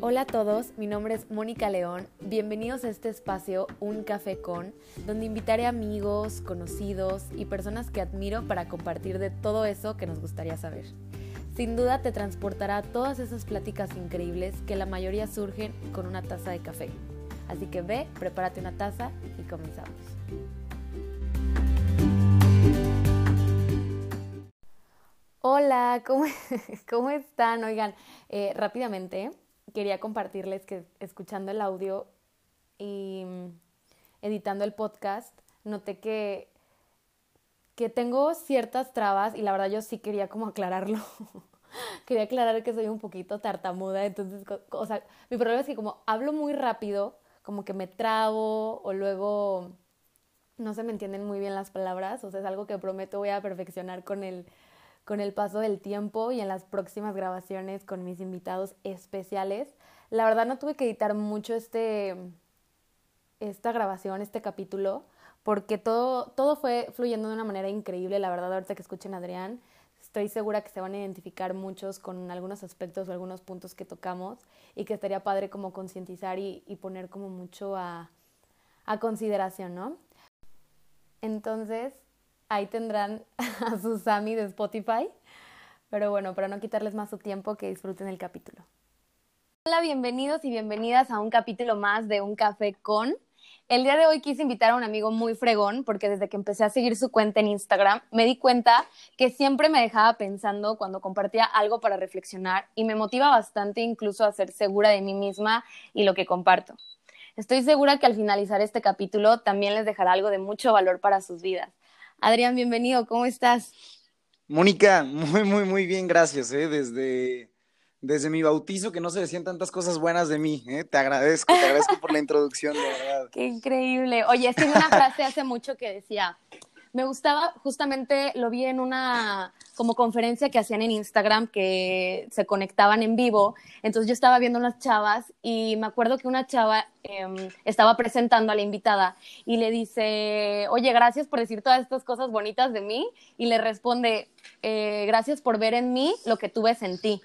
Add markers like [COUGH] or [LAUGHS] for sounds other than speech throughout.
Hola a todos, mi nombre es Mónica León. Bienvenidos a este espacio Un Café con, donde invitaré amigos, conocidos y personas que admiro para compartir de todo eso que nos gustaría saber. Sin duda te transportará a todas esas pláticas increíbles que la mayoría surgen con una taza de café. Así que ve, prepárate una taza y comenzamos. Hola, ¿cómo, [LAUGHS] ¿cómo están? Oigan, eh, rápidamente quería compartirles que escuchando el audio y mm, editando el podcast, noté que, que tengo ciertas trabas y la verdad yo sí quería como aclararlo. [LAUGHS] quería aclarar que soy un poquito tartamuda, entonces, o sea, mi problema es que como hablo muy rápido, como que me trabo o luego no se me entienden muy bien las palabras, o sea, es algo que prometo voy a perfeccionar con el, con el paso del tiempo y en las próximas grabaciones con mis invitados especiales. La verdad no tuve que editar mucho este, esta grabación, este capítulo, porque todo, todo fue fluyendo de una manera increíble, la verdad, ahorita que escuchen a Adrián. Estoy segura que se van a identificar muchos con algunos aspectos o algunos puntos que tocamos y que estaría padre como concientizar y, y, poner como mucho a, a consideración, ¿no? Entonces, ahí tendrán [LAUGHS] a su Sami de Spotify. Pero bueno, para no quitarles más su tiempo, que disfruten el capítulo. Hola, bienvenidos y bienvenidas a un capítulo más de Un Café con. El día de hoy quise invitar a un amigo muy fregón porque desde que empecé a seguir su cuenta en Instagram me di cuenta que siempre me dejaba pensando cuando compartía algo para reflexionar y me motiva bastante incluso a ser segura de mí misma y lo que comparto. Estoy segura que al finalizar este capítulo también les dejará algo de mucho valor para sus vidas. Adrián, bienvenido, ¿cómo estás? Mónica, muy, muy, muy bien, gracias. ¿eh? Desde, desde mi bautizo, que no se decían tantas cosas buenas de mí. ¿eh? Te agradezco, te agradezco por la introducción, de verdad. [LAUGHS] Qué increíble. Oye, es una frase hace mucho que decía, me gustaba, justamente lo vi en una como conferencia que hacían en Instagram que se conectaban en vivo. Entonces yo estaba viendo unas chavas y me acuerdo que una chava eh, estaba presentando a la invitada y le dice, oye, gracias por decir todas estas cosas bonitas de mí. Y le responde, eh, gracias por ver en mí lo que tú ves en ti.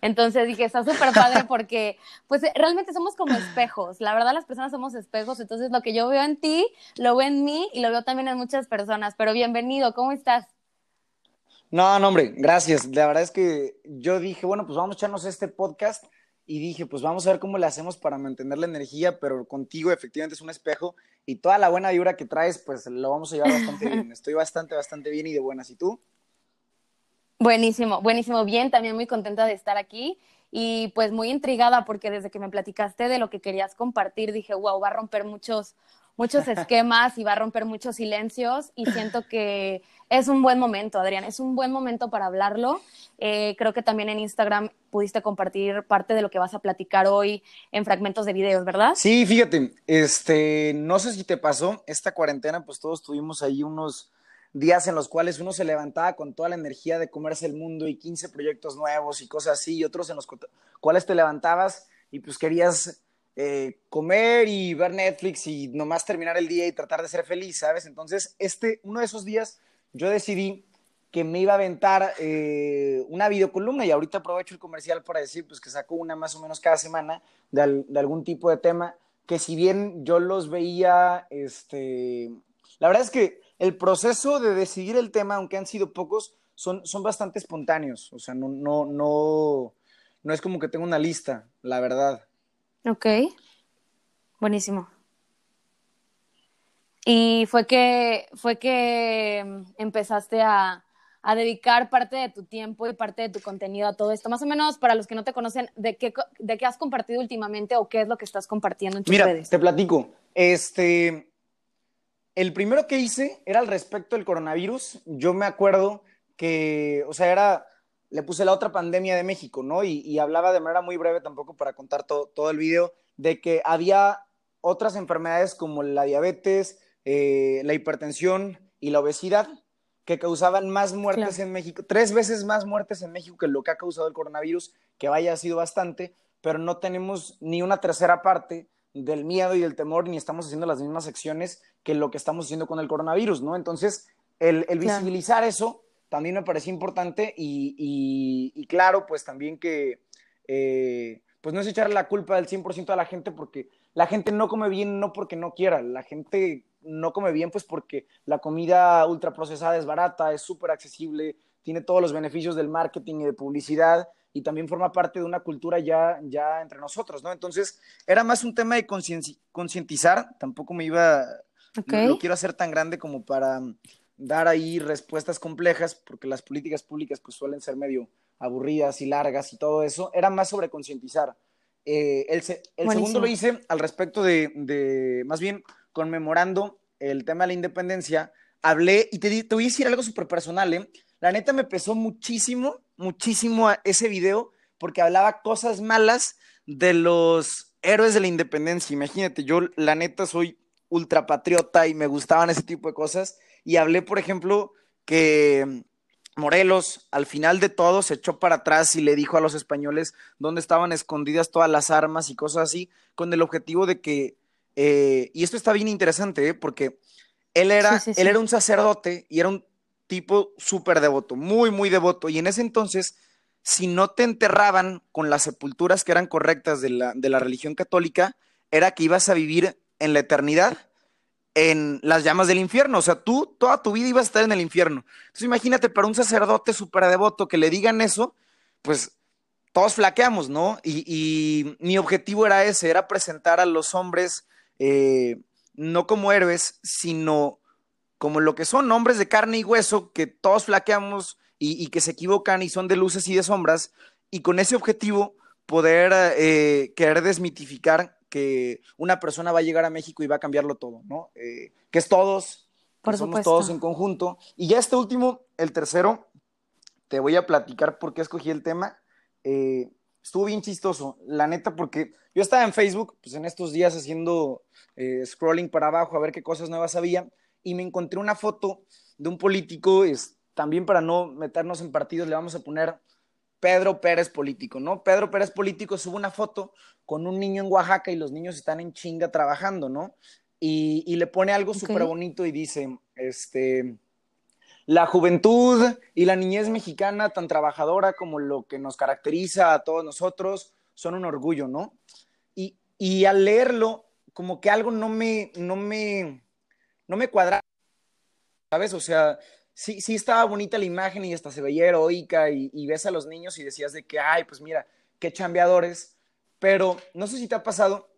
Entonces dije, está súper padre porque pues realmente somos como espejos. La verdad las personas somos espejos, entonces lo que yo veo en ti, lo veo en mí y lo veo también en muchas personas. Pero bienvenido, ¿cómo estás? No, no, hombre, gracias. La verdad es que yo dije, bueno, pues vamos a echarnos este podcast y dije, pues vamos a ver cómo le hacemos para mantener la energía, pero contigo efectivamente es un espejo y toda la buena vibra que traes, pues lo vamos a llevar bastante [LAUGHS] bien. Estoy bastante, bastante bien y de buenas. ¿Y tú? Buenísimo, buenísimo, bien, también muy contenta de estar aquí y pues muy intrigada porque desde que me platicaste de lo que querías compartir dije, wow, va a romper muchos, muchos [LAUGHS] esquemas y va a romper muchos silencios y siento que es un buen momento, Adrián, es un buen momento para hablarlo. Eh, creo que también en Instagram pudiste compartir parte de lo que vas a platicar hoy en fragmentos de videos, ¿verdad? Sí, fíjate, este, no sé si te pasó, esta cuarentena pues todos tuvimos ahí unos días en los cuales uno se levantaba con toda la energía de comerse el mundo y 15 proyectos nuevos y cosas así, y otros en los cuales te levantabas y pues querías eh, comer y ver Netflix y nomás terminar el día y tratar de ser feliz, ¿sabes? Entonces, este, uno de esos días yo decidí que me iba a aventar eh, una videocolumna y ahorita aprovecho el comercial para decir pues que saco una más o menos cada semana de, de algún tipo de tema que si bien yo los veía, este, la verdad es que el proceso de decidir el tema, aunque han sido pocos, son, son bastante espontáneos. O sea, no, no, no, no es como que tengo una lista, la verdad. Ok. Buenísimo. Y fue que, fue que mm, empezaste a, a, dedicar parte de tu tiempo y parte de tu contenido a todo esto. Más o menos, para los que no te conocen, ¿de qué, de qué has compartido últimamente o qué es lo que estás compartiendo en tus Mira, redes? te platico. Este, el primero que hice era al respecto del coronavirus. Yo me acuerdo que, o sea, era, le puse la otra pandemia de México, ¿no? Y, y hablaba de manera muy breve tampoco para contar to, todo el video, de que había otras enfermedades como la diabetes, eh, la hipertensión y la obesidad que causaban más muertes claro. en México, tres veces más muertes en México que lo que ha causado el coronavirus, que vaya ha sido bastante, pero no tenemos ni una tercera parte del miedo y del temor, ni estamos haciendo las mismas acciones que lo que estamos haciendo con el coronavirus, ¿no? Entonces, el, el visibilizar claro. eso también me pareció importante y, y, y, claro, pues también que, eh, pues no es echarle la culpa del 100% a la gente porque la gente no come bien no porque no quiera, la gente no come bien pues porque la comida ultraprocesada es barata, es súper accesible, tiene todos los beneficios del marketing y de publicidad y también forma parte de una cultura ya, ya entre nosotros, ¿no? Entonces, era más un tema de concientizar, tampoco me iba, no lo quiero hacer tan grande como para dar ahí respuestas complejas, porque las políticas públicas pues suelen ser medio aburridas y largas y todo eso, era más sobre concientizar. Eh, el, segundo lo hice al respecto de, más bien, conmemorando el tema de la independencia, hablé y te, te voy a decir algo súper personal, ¿eh? La neta me pesó muchísimo, muchísimo ese video, porque hablaba cosas malas de los héroes de la independencia. Imagínate, yo la neta soy ultrapatriota y me gustaban ese tipo de cosas. Y hablé, por ejemplo, que Morelos, al final de todo, se echó para atrás y le dijo a los españoles dónde estaban escondidas todas las armas y cosas así, con el objetivo de que, eh, y esto está bien interesante, ¿eh? porque él era, él era un sacerdote y era un tipo súper devoto, muy, muy devoto. Y en ese entonces, si no te enterraban con las sepulturas que eran correctas de la, de la religión católica, era que ibas a vivir en la eternidad en las llamas del infierno. O sea, tú toda tu vida ibas a estar en el infierno. Entonces imagínate para un sacerdote súper devoto que le digan eso, pues todos flaqueamos, ¿no? Y, mi objetivo era ese, era presentar a los hombres eh, no como héroes, sino como lo que son hombres de carne y hueso, que todos flaqueamos y, que se equivocan y son de luces y de sombras, y con ese objetivo poder eh, querer desmitificar que una persona va a llegar a México y va a cambiarlo todo, ¿no? Eh, que es todos, Por somos todos en conjunto. Y ya este último, el tercero, te voy a platicar por qué escogí el tema. Eh, estuvo bien chistoso, la neta, porque yo estaba en Facebook, pues en estos días haciendo eh, scrolling para abajo a ver qué cosas nuevas había, y me encontré una foto de un político, es, también para no meternos en partidos, le vamos a poner Pedro Pérez político, ¿no? Pedro Pérez político sube una foto con un niño en Oaxaca y los niños están en chinga trabajando, ¿no? Y, le pone algo súper bonito y dice, este, la juventud y la niñez mexicana, tan trabajadora como lo que nos caracteriza a todos nosotros, son un orgullo, ¿no? Y, y al leerlo, como que algo no me, no me, no me cuadra, ¿sabes? O sea, sí, sí estaba bonita la imagen y hasta se veía heroica y, y, ves a los niños y decías de que, ay, pues mira, qué chambeadores, pero no sé si te ha pasado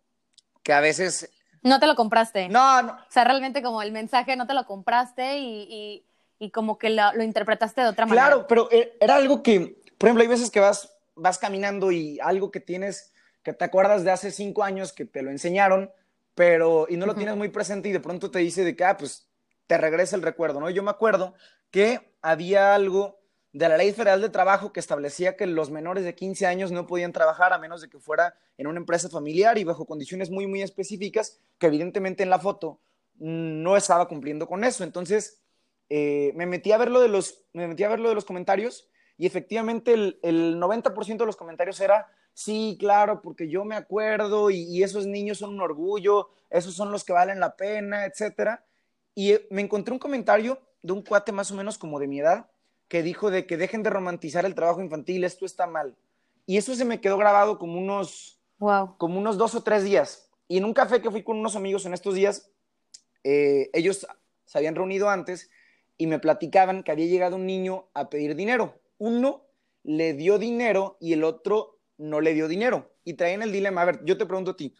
que a veces... No te lo compraste. No, no. O sea, realmente como el mensaje no te lo compraste y, y, como que lo, lo, interpretaste de otra manera. Claro, pero e, era algo que, por ejemplo, hay veces que vas, vas caminando y algo que tienes, que te acuerdas de hace cinco años que te lo enseñaron, pero y no lo tienes muy presente y de pronto te dice de que, ah, pues te regresa el recuerdo, ¿no? Yo me acuerdo que había algo de la Ley Federal de Trabajo que establecía que los menores de 15 años no podían trabajar a menos de que fuera en una empresa familiar y bajo condiciones muy, muy específicas, que evidentemente en la foto no estaba cumpliendo con eso. Entonces, eh, me, metí a ver lo de los, me metí a ver lo de los comentarios y efectivamente el, el 90% de los comentarios era, sí, claro, porque yo me acuerdo y, y, esos niños son un orgullo, esos son los que valen la pena, etcétera. Y eh, me encontré un comentario de un cuate más o menos como de mi edad que dijo de que dejen de romantizar el trabajo infantil, esto está mal. Y eso se me quedó grabado como unos, como unos dos o tres días. Y en un café que fui con unos amigos en estos días, eh, ellos se habían reunido antes y me platicaban que había llegado un niño a pedir dinero. Uno le dio dinero y el otro no le dio dinero. Y traían el dilema. A ver, yo te pregunto a ti,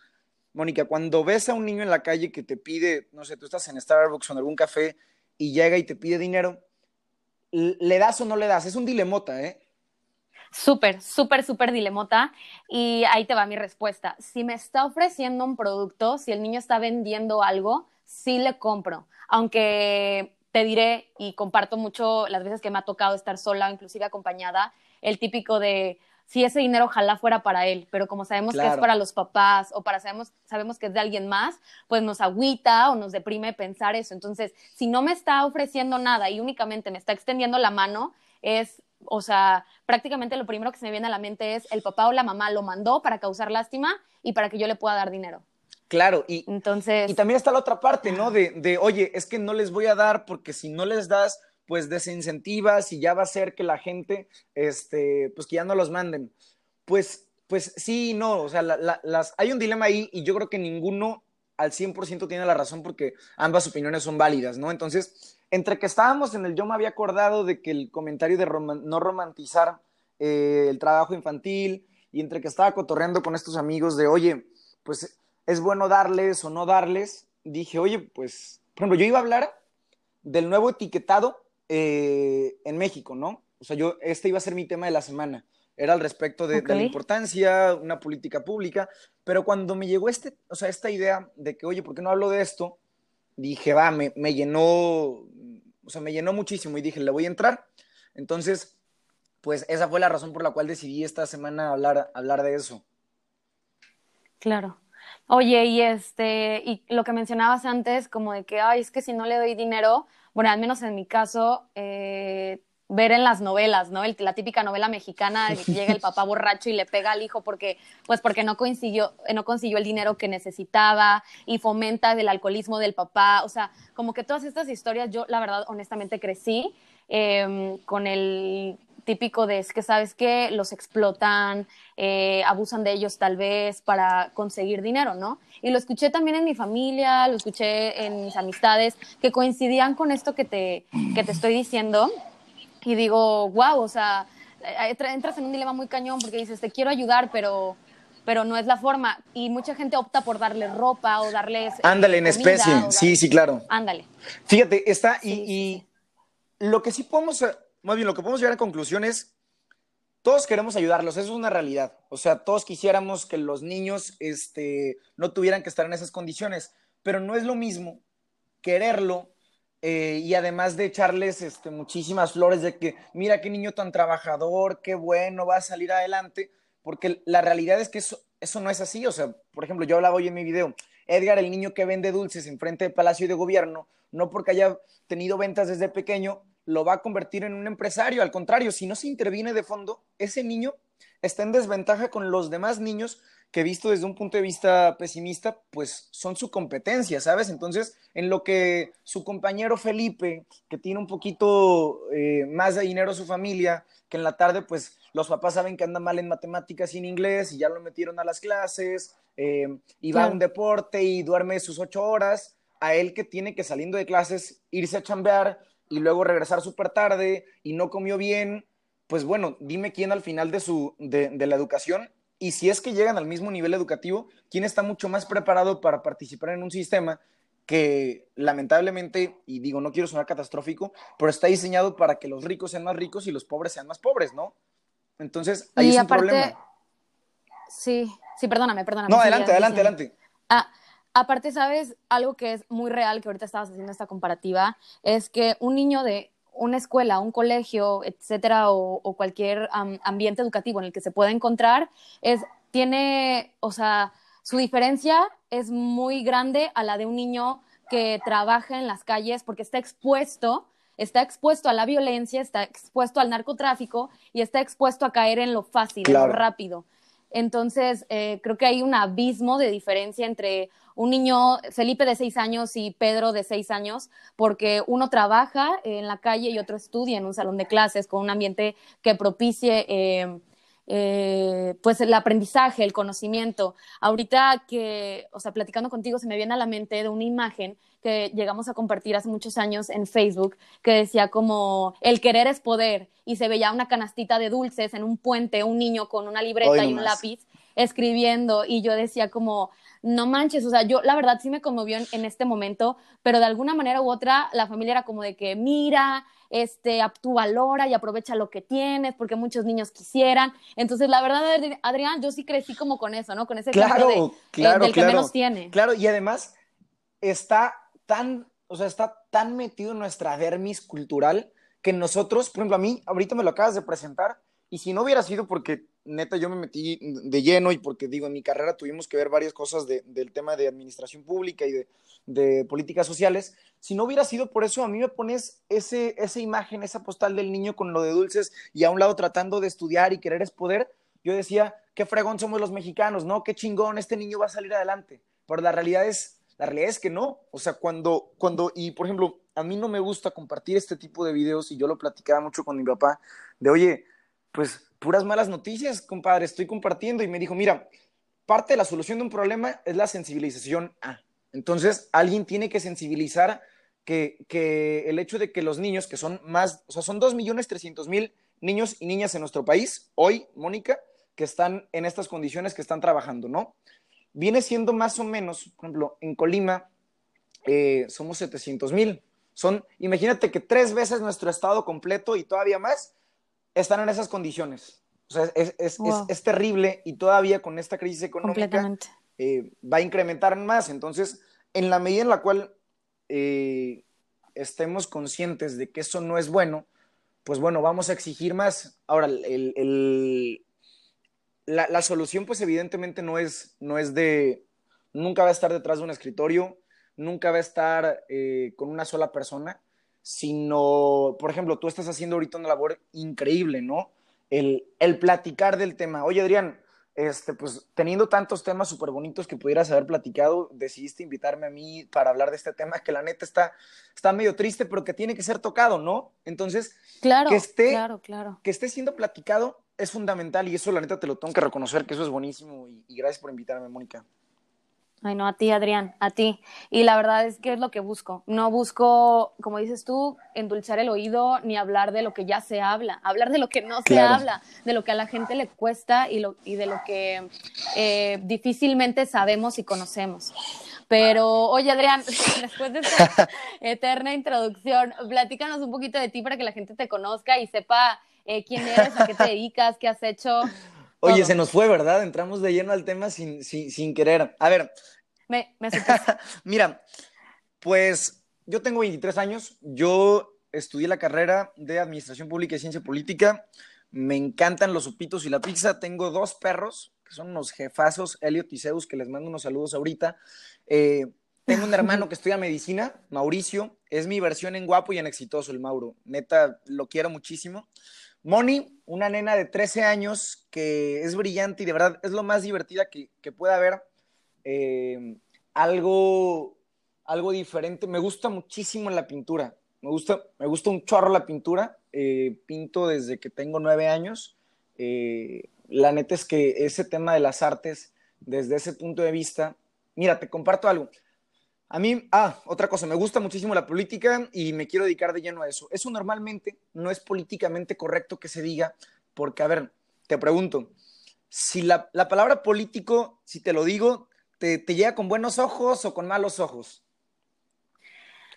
Mónica, cuando ves a un niño en la calle que te pide, no sé, tú estás en Starbucks o en algún café y llega y te pide dinero, ¿le das o no le das? Es un dilemota, ¿eh? Súper, súper, súper dilemota. Y ahí te va mi respuesta. Si me está ofreciendo un producto, si el niño está vendiendo algo, sí le compro. Aunque te diré y comparto mucho las veces que me ha tocado estar sola, inclusive acompañada, el típico de si ese dinero ojalá fuera para él, pero como sabemos que es para los papás o para sabemos, sabemos que es de alguien más, pues nos agüita o nos deprime pensar eso. Entonces, si no me está ofreciendo nada y únicamente me está extendiendo la mano, es, o sea, prácticamente lo primero que se me viene a la mente es el papá o la mamá lo mandó para causar lástima y para que yo le pueda dar dinero. Claro, y, Entonces, y también está la otra parte, ¿no? De, de, oye, es que no les voy a dar porque si no les das, pues desincentivas y ya va a ser que la gente, este, pues que ya no los manden. Pues Pues sí, no, o sea, las, hay un dilema ahí y yo creo que ninguno al 100% tiene la razón porque ambas opiniones son válidas, ¿no? Entonces, entre que estábamos en el, yo me había acordado de que el comentario de no romantizar eh, el trabajo infantil y entre que estaba cotorreando con estos amigos de, oye, pues es bueno darles o no darles, dije, oye, pues, por ejemplo, yo iba a hablar del nuevo etiquetado eh, en México, ¿no? O sea, yo, este iba a ser mi tema de la semana. Era al respecto de, la importancia, una política pública, pero cuando me llegó este, o sea, esta idea de que, oye, ¿por qué no hablo de esto? Dije, va, me, me llenó, o sea, me llenó muchísimo y dije, le voy a entrar. Entonces, pues esa fue la razón por la cual decidí esta semana hablar, hablar de eso. Claro. Oye, y este, y lo que mencionabas antes, como de que, ay, es que si no le doy dinero, bueno, al menos en mi caso, eh, ver en las novelas, ¿no? la típica novela mexicana de que llega el papá [LAUGHS] borracho y le pega al hijo porque, pues porque no consiguió, no consiguió el dinero que necesitaba y fomenta el alcoholismo del papá. O sea, como que todas estas historias, yo la verdad, honestamente crecí em, con el típico de es que sabes que los explotan, eh, abusan de ellos tal vez para conseguir dinero, ¿no? Y lo escuché también en mi familia, lo escuché en mis amistades que coincidían con esto que te, que te estoy diciendo y digo, wow, o sea, eh, entras en un dilema muy cañón porque dices, te quiero ayudar, pero pero no es la forma. Y mucha gente opta por darle ropa o darles. Eh, Ándale, en especie. Sí, sí, claro. Ándale. Fíjate, está, y, lo que sí podemos, más bien lo que podemos llegar a conclusión es, todos queremos ayudarlos, eso es una realidad. O sea, todos quisiéramos que los niños este, no tuvieran que estar en esas condiciones, pero no es lo mismo quererlo eh, y además de echarles este, muchísimas flores de que, mira qué niño tan trabajador, qué bueno, va a salir adelante, porque la realidad es que eso, eso no es así. O sea, por ejemplo, yo hablaba hoy en mi video, Edgar, el niño que vende dulces enfrente del Palacio de Gobierno, no porque haya tenido ventas desde pequeño, lo va a convertir en un empresario. Al contrario, si no se interviene de fondo, ese niño está en desventaja con los demás niños que visto desde un punto de vista pesimista, pues son su competencia, ¿sabes? Entonces, en lo que su compañero Felipe, que tiene un poquito eh, más de dinero su familia, que en la tarde, pues los papás saben que anda mal en matemáticas y en inglés y ya lo metieron a las clases, eh, y va a un deporte y duerme sus ocho horas, a él que tiene que saliendo de clases irse a chambear y luego regresar súper tarde y no comió bien, pues bueno, dime quién al final de, su, de, de la educación y si es que llegan al mismo nivel educativo, ¿quién está mucho más preparado para participar en un sistema que lamentablemente, y digo, no quiero sonar catastrófico, pero está diseñado para que los ricos sean más ricos y los pobres sean más pobres, ¿no? Entonces, ahí es un problema. Sí, sí, perdóname, perdóname. No, adelante, adelante, adelante. Ah, aparte, ¿sabes? Algo que es muy real, que ahorita estabas haciendo esta comparativa, es que un niño de una escuela, un colegio, etcétera, o, cualquier ambiente educativo en el que se pueda encontrar, es, tiene, o sea, su diferencia es muy grande a la de un niño que trabaja en las calles porque está expuesto, está expuesto a la violencia, está expuesto al narcotráfico y está expuesto a caer en lo fácil, en lo rápido. Entonces, eh, creo que hay un abismo de diferencia entre un niño, Felipe de seis años y Pedro de seis años, porque uno trabaja en la calle y otro estudia en un salón de clases con un ambiente que propicie eh, eh, pues el aprendizaje, el conocimiento. Ahorita que, o sea, platicando contigo se me viene a la mente de una imagen que llegamos a compartir hace muchos años en Facebook que decía como el querer es poder y se veía una canastita de dulces en un puente, un niño con una libreta y un lápiz escribiendo y yo decía como no manches, o sea, yo la verdad sí me conmovió en, este momento, pero de alguna manera u otra la familia era como de que mira, este, tú valora y aprovecha lo que tienes, porque muchos niños quisieran. Entonces, la verdad, Adrián, yo sí crecí como con eso, ¿no? Con ese claro, de, eh, claro, del que menos tiene. Claro, y además está tan, o sea, está tan metido en nuestra dermis cultural que nosotros, por ejemplo, a mí, ahorita me lo acabas de presentar, y si no hubiera sido porque neta yo me metí de lleno y porque digo, en mi carrera tuvimos que ver varias cosas del tema de administración pública y de, políticas sociales, si no hubiera sido por eso, a mí me pones ese, esa imagen, esa postal del niño con lo de dulces y a un lado tratando de estudiar y querer es poder, yo decía, qué fregón somos los mexicanos, ¿no? Qué chingón, este niño va a salir adelante. Pero la realidad es, la realidad es que no. O sea, cuando, cuando, y por ejemplo, a mí no me gusta compartir este tipo de videos y yo lo platicaba mucho con mi papá, de oye, pues puras malas noticias, compadre, estoy compartiendo y me dijo, mira, parte de la solución de un problema es la sensibilización A. Entonces, alguien tiene que sensibilizar que, que el hecho de que los niños, que son más, o sea, son 2.300.000 niños y niñas en nuestro país, hoy, Mónica, que están en estas condiciones, que están trabajando, ¿no? Viene siendo más o menos, por ejemplo, en Colima eh, somos 700 mil. Son, imagínate que tres veces nuestro estado completo y todavía más están en esas condiciones. O sea, es, es, es, terrible y todavía con esta crisis económica eh, va a incrementar más. Entonces, en la medida en la cual eh, estemos conscientes de que eso no es bueno, pues bueno, vamos a exigir más. Ahora, el, el, la, la, solución, pues evidentemente no es, no es de, nunca va a estar detrás de un escritorio, nunca va a estar eh, con una sola persona, sino, por ejemplo, tú estás haciendo ahorita una labor increíble, ¿no? El, el platicar del tema. Oye, Adrián, este, pues teniendo tantos temas súper bonitos que pudieras haber platicado, decidiste invitarme a mí para hablar de este tema que la neta está, está medio triste, pero que tiene que ser tocado, ¿no? Entonces, claro, que, esté, claro, claro. que esté siendo platicado es fundamental y eso la neta te lo tengo que reconocer, que eso es buenísimo y, y gracias por invitarme, Mónica. Ay, no, a ti, Adrián, a ti. Y la verdad es que es lo que busco. No busco, como dices tú, endulzar el oído ni hablar de lo que ya se habla, hablar de lo que no se claro. habla, de lo que a la gente le cuesta y, lo, y de lo que eh, difícilmente sabemos y conocemos. Pero, oye, Adrián, [LAUGHS] después de esta [LAUGHS] eterna introducción, platícanos un poquito de ti para que la gente te conozca y sepa eh, quién eres, a qué te dedicas, qué has hecho. Oye, Todo. se nos fue, ¿verdad? Entramos de lleno al tema sin, sin, sin querer. A ver. Me, me [LAUGHS] Mira, pues yo tengo 23 años. Yo estudié la carrera de Administración Pública y Ciencia Política. Me encantan los sopitos y la pizza. Tengo dos perros, que son unos jefazos, Elliot y Zeus, que les mando unos saludos ahorita. Eh, tengo un hermano que estudia medicina, Mauricio. Es mi versión en guapo y en exitoso, el Mauro. Neta, lo quiero muchísimo. Moni, una nena de 13 años que es brillante y de verdad es lo más divertida que, que pueda haber. Eh, algo, algo diferente. Me gusta muchísimo la pintura. Me gusta, me gusta un chorro la pintura. Eh, pinto desde que tengo nueve años. Eh, la neta es que ese tema de las artes, desde ese punto de vista, mira, te comparto algo. A mí, ah, otra cosa, me gusta muchísimo la política y me quiero dedicar de lleno a eso. Eso normalmente no es políticamente correcto que se diga, porque, a ver, te pregunto, si la, la palabra político, si te lo digo, te, te, llega con buenos ojos o con malos ojos?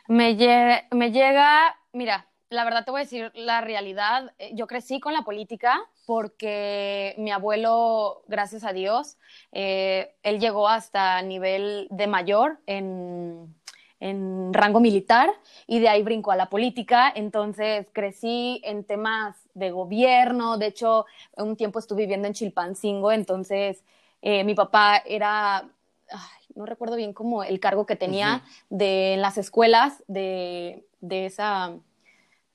Me, llega, me llega, mira, la verdad te voy a decir la realidad. Yo crecí con la política porque mi abuelo, gracias a Dios, eh, él llegó hasta nivel de mayor en, en, rango militar y de ahí brincó a la política. Entonces crecí en temas de gobierno. De hecho, un tiempo estuve viviendo en Chilpancingo. Entonces eh, mi papá era ay, no recuerdo bien cómo el cargo que tenía uh -huh. de en las escuelas de, de, esa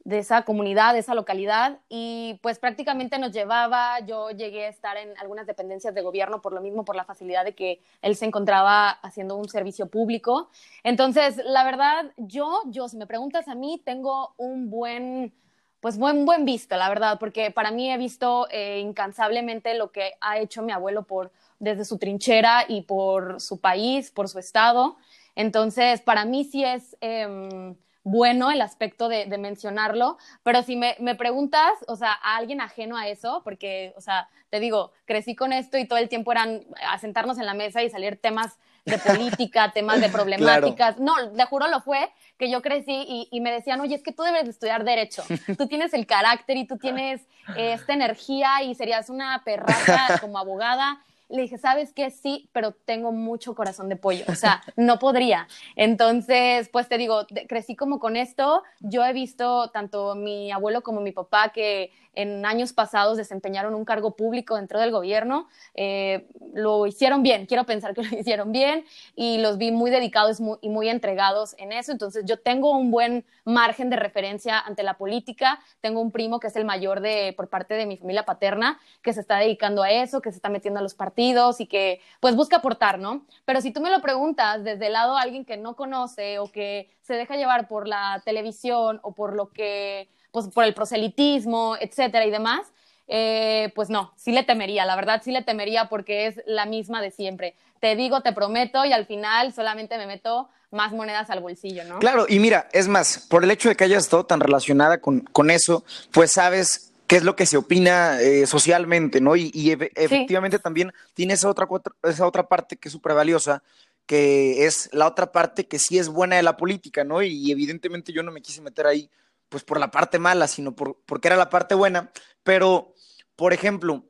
de esa comunidad, de esa localidad, y pues prácticamente nos llevaba, yo llegué a estar en algunas dependencias de gobierno por lo mismo, por la facilidad de que él se encontraba haciendo un servicio público. Entonces, la verdad, yo, yo, si me preguntas a mí, tengo un buen, pues buen, buen visto, la verdad, porque para mí he visto eh, incansablemente lo que ha hecho mi abuelo por, desde su trinchera y por su país, por su estado. Entonces, para mí sí es... Eh, bueno el aspecto de, de mencionarlo, pero si me, me, preguntas, o sea, a alguien ajeno a eso, porque, o sea, te digo, crecí con esto y todo el tiempo eran a sentarnos en la mesa y salir temas de política, [LAUGHS] temas de problemáticas. Claro. No, te juro lo fue que yo crecí y, y, me decían, oye, es que tú debes de estudiar derecho, tú tienes el carácter y tú tienes eh, [LAUGHS] esta energía y serías una perraza como abogada le dije, ¿sabes qué? Sí, pero tengo mucho corazón de pollo, o sea, [LAUGHS] no podría. Entonces, pues te digo, crecí como con esto. Yo he visto tanto mi abuelo como mi papá que en años pasados desempeñaron un cargo público dentro del gobierno. Eh, lo hicieron bien, quiero pensar que [LAUGHS] lo hicieron bien y los vi muy dedicados y muy entregados en eso. Entonces yo tengo un buen margen de referencia ante la política. Tengo un primo que es el mayor de, por parte de mi familia paterna que se está dedicando a eso, que se está metiendo a los partidos y que pues busca aportar, ¿no? Pero si tú me lo preguntas desde el lado de alguien que no conoce o que se deja llevar por la televisión o por lo que pues por el proselitismo, etcétera y demás, eh, pues no, sí le temería, la verdad sí le temería porque es la misma de siempre. Te digo, te prometo y al final solamente me meto más monedas al bolsillo, ¿no? Claro, y mira, es más, por el hecho de que hayas estado tan relacionada con, con eso, pues sabes qué es lo que se opina eh, socialmente, ¿no? Y, y efectivamente también tiene esa otra, esa otra parte que es súper valiosa, que es la otra parte que sí es buena de la política, ¿no? Y, evidentemente yo no me quise meter ahí, pues por la parte mala, sino por, porque era la parte buena, pero, por ejemplo,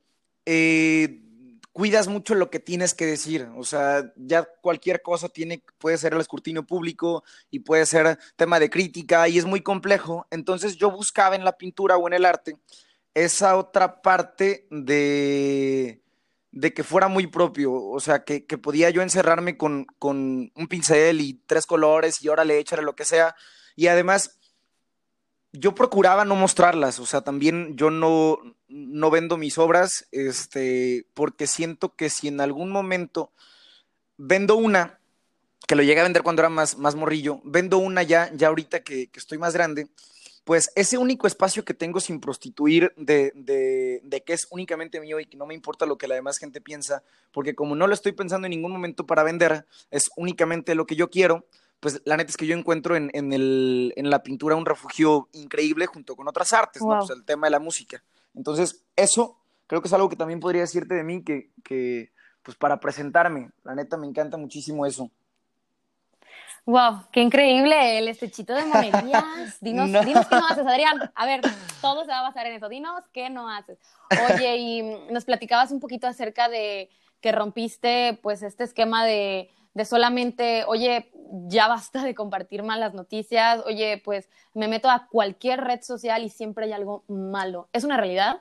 eh, cuidas mucho lo que tienes que decir. O sea, ya cualquier cosa tiene, puede ser el escrutinio público y puede ser tema de crítica y es muy complejo. Entonces yo buscaba en la pintura o en el arte esa otra parte de, de que fuera muy propio. O sea, que, podía yo encerrarme con, con, un pincel y tres colores y ahora le echaré lo que sea. Y además yo procuraba no mostrarlas, o sea, también yo no, no vendo mis obras, este, porque siento que si en algún momento vendo una, que lo llegué a vender cuando era más, más morrillo, vendo una ya, ya ahorita que, estoy más grande, pues ese único espacio que tengo sin prostituir de, de, de, que es únicamente mío y que no me importa lo que la demás gente piensa, porque como no lo estoy pensando en ningún momento para vender, es únicamente lo que yo quiero, pues la neta es que yo encuentro en, en, el, en la pintura un refugio increíble junto con otras artes, ¿no? Pues el tema de la música. Entonces, eso creo que es algo que también podría decirte de mí, que, que pues para presentarme, la neta me encanta muchísimo eso. Wow, qué increíble el estechito de monerías. [LAUGHS] Dinos, dinos qué no haces, Adrián. A ver, todo se va a basar en eso. Dinos qué no haces. Oye, y nos platicabas un poquito acerca de que rompiste pues este esquema de de solamente, oye, ya basta de compartir malas noticias, oye, pues me meto a cualquier red social y siempre hay algo malo. Es una realidad.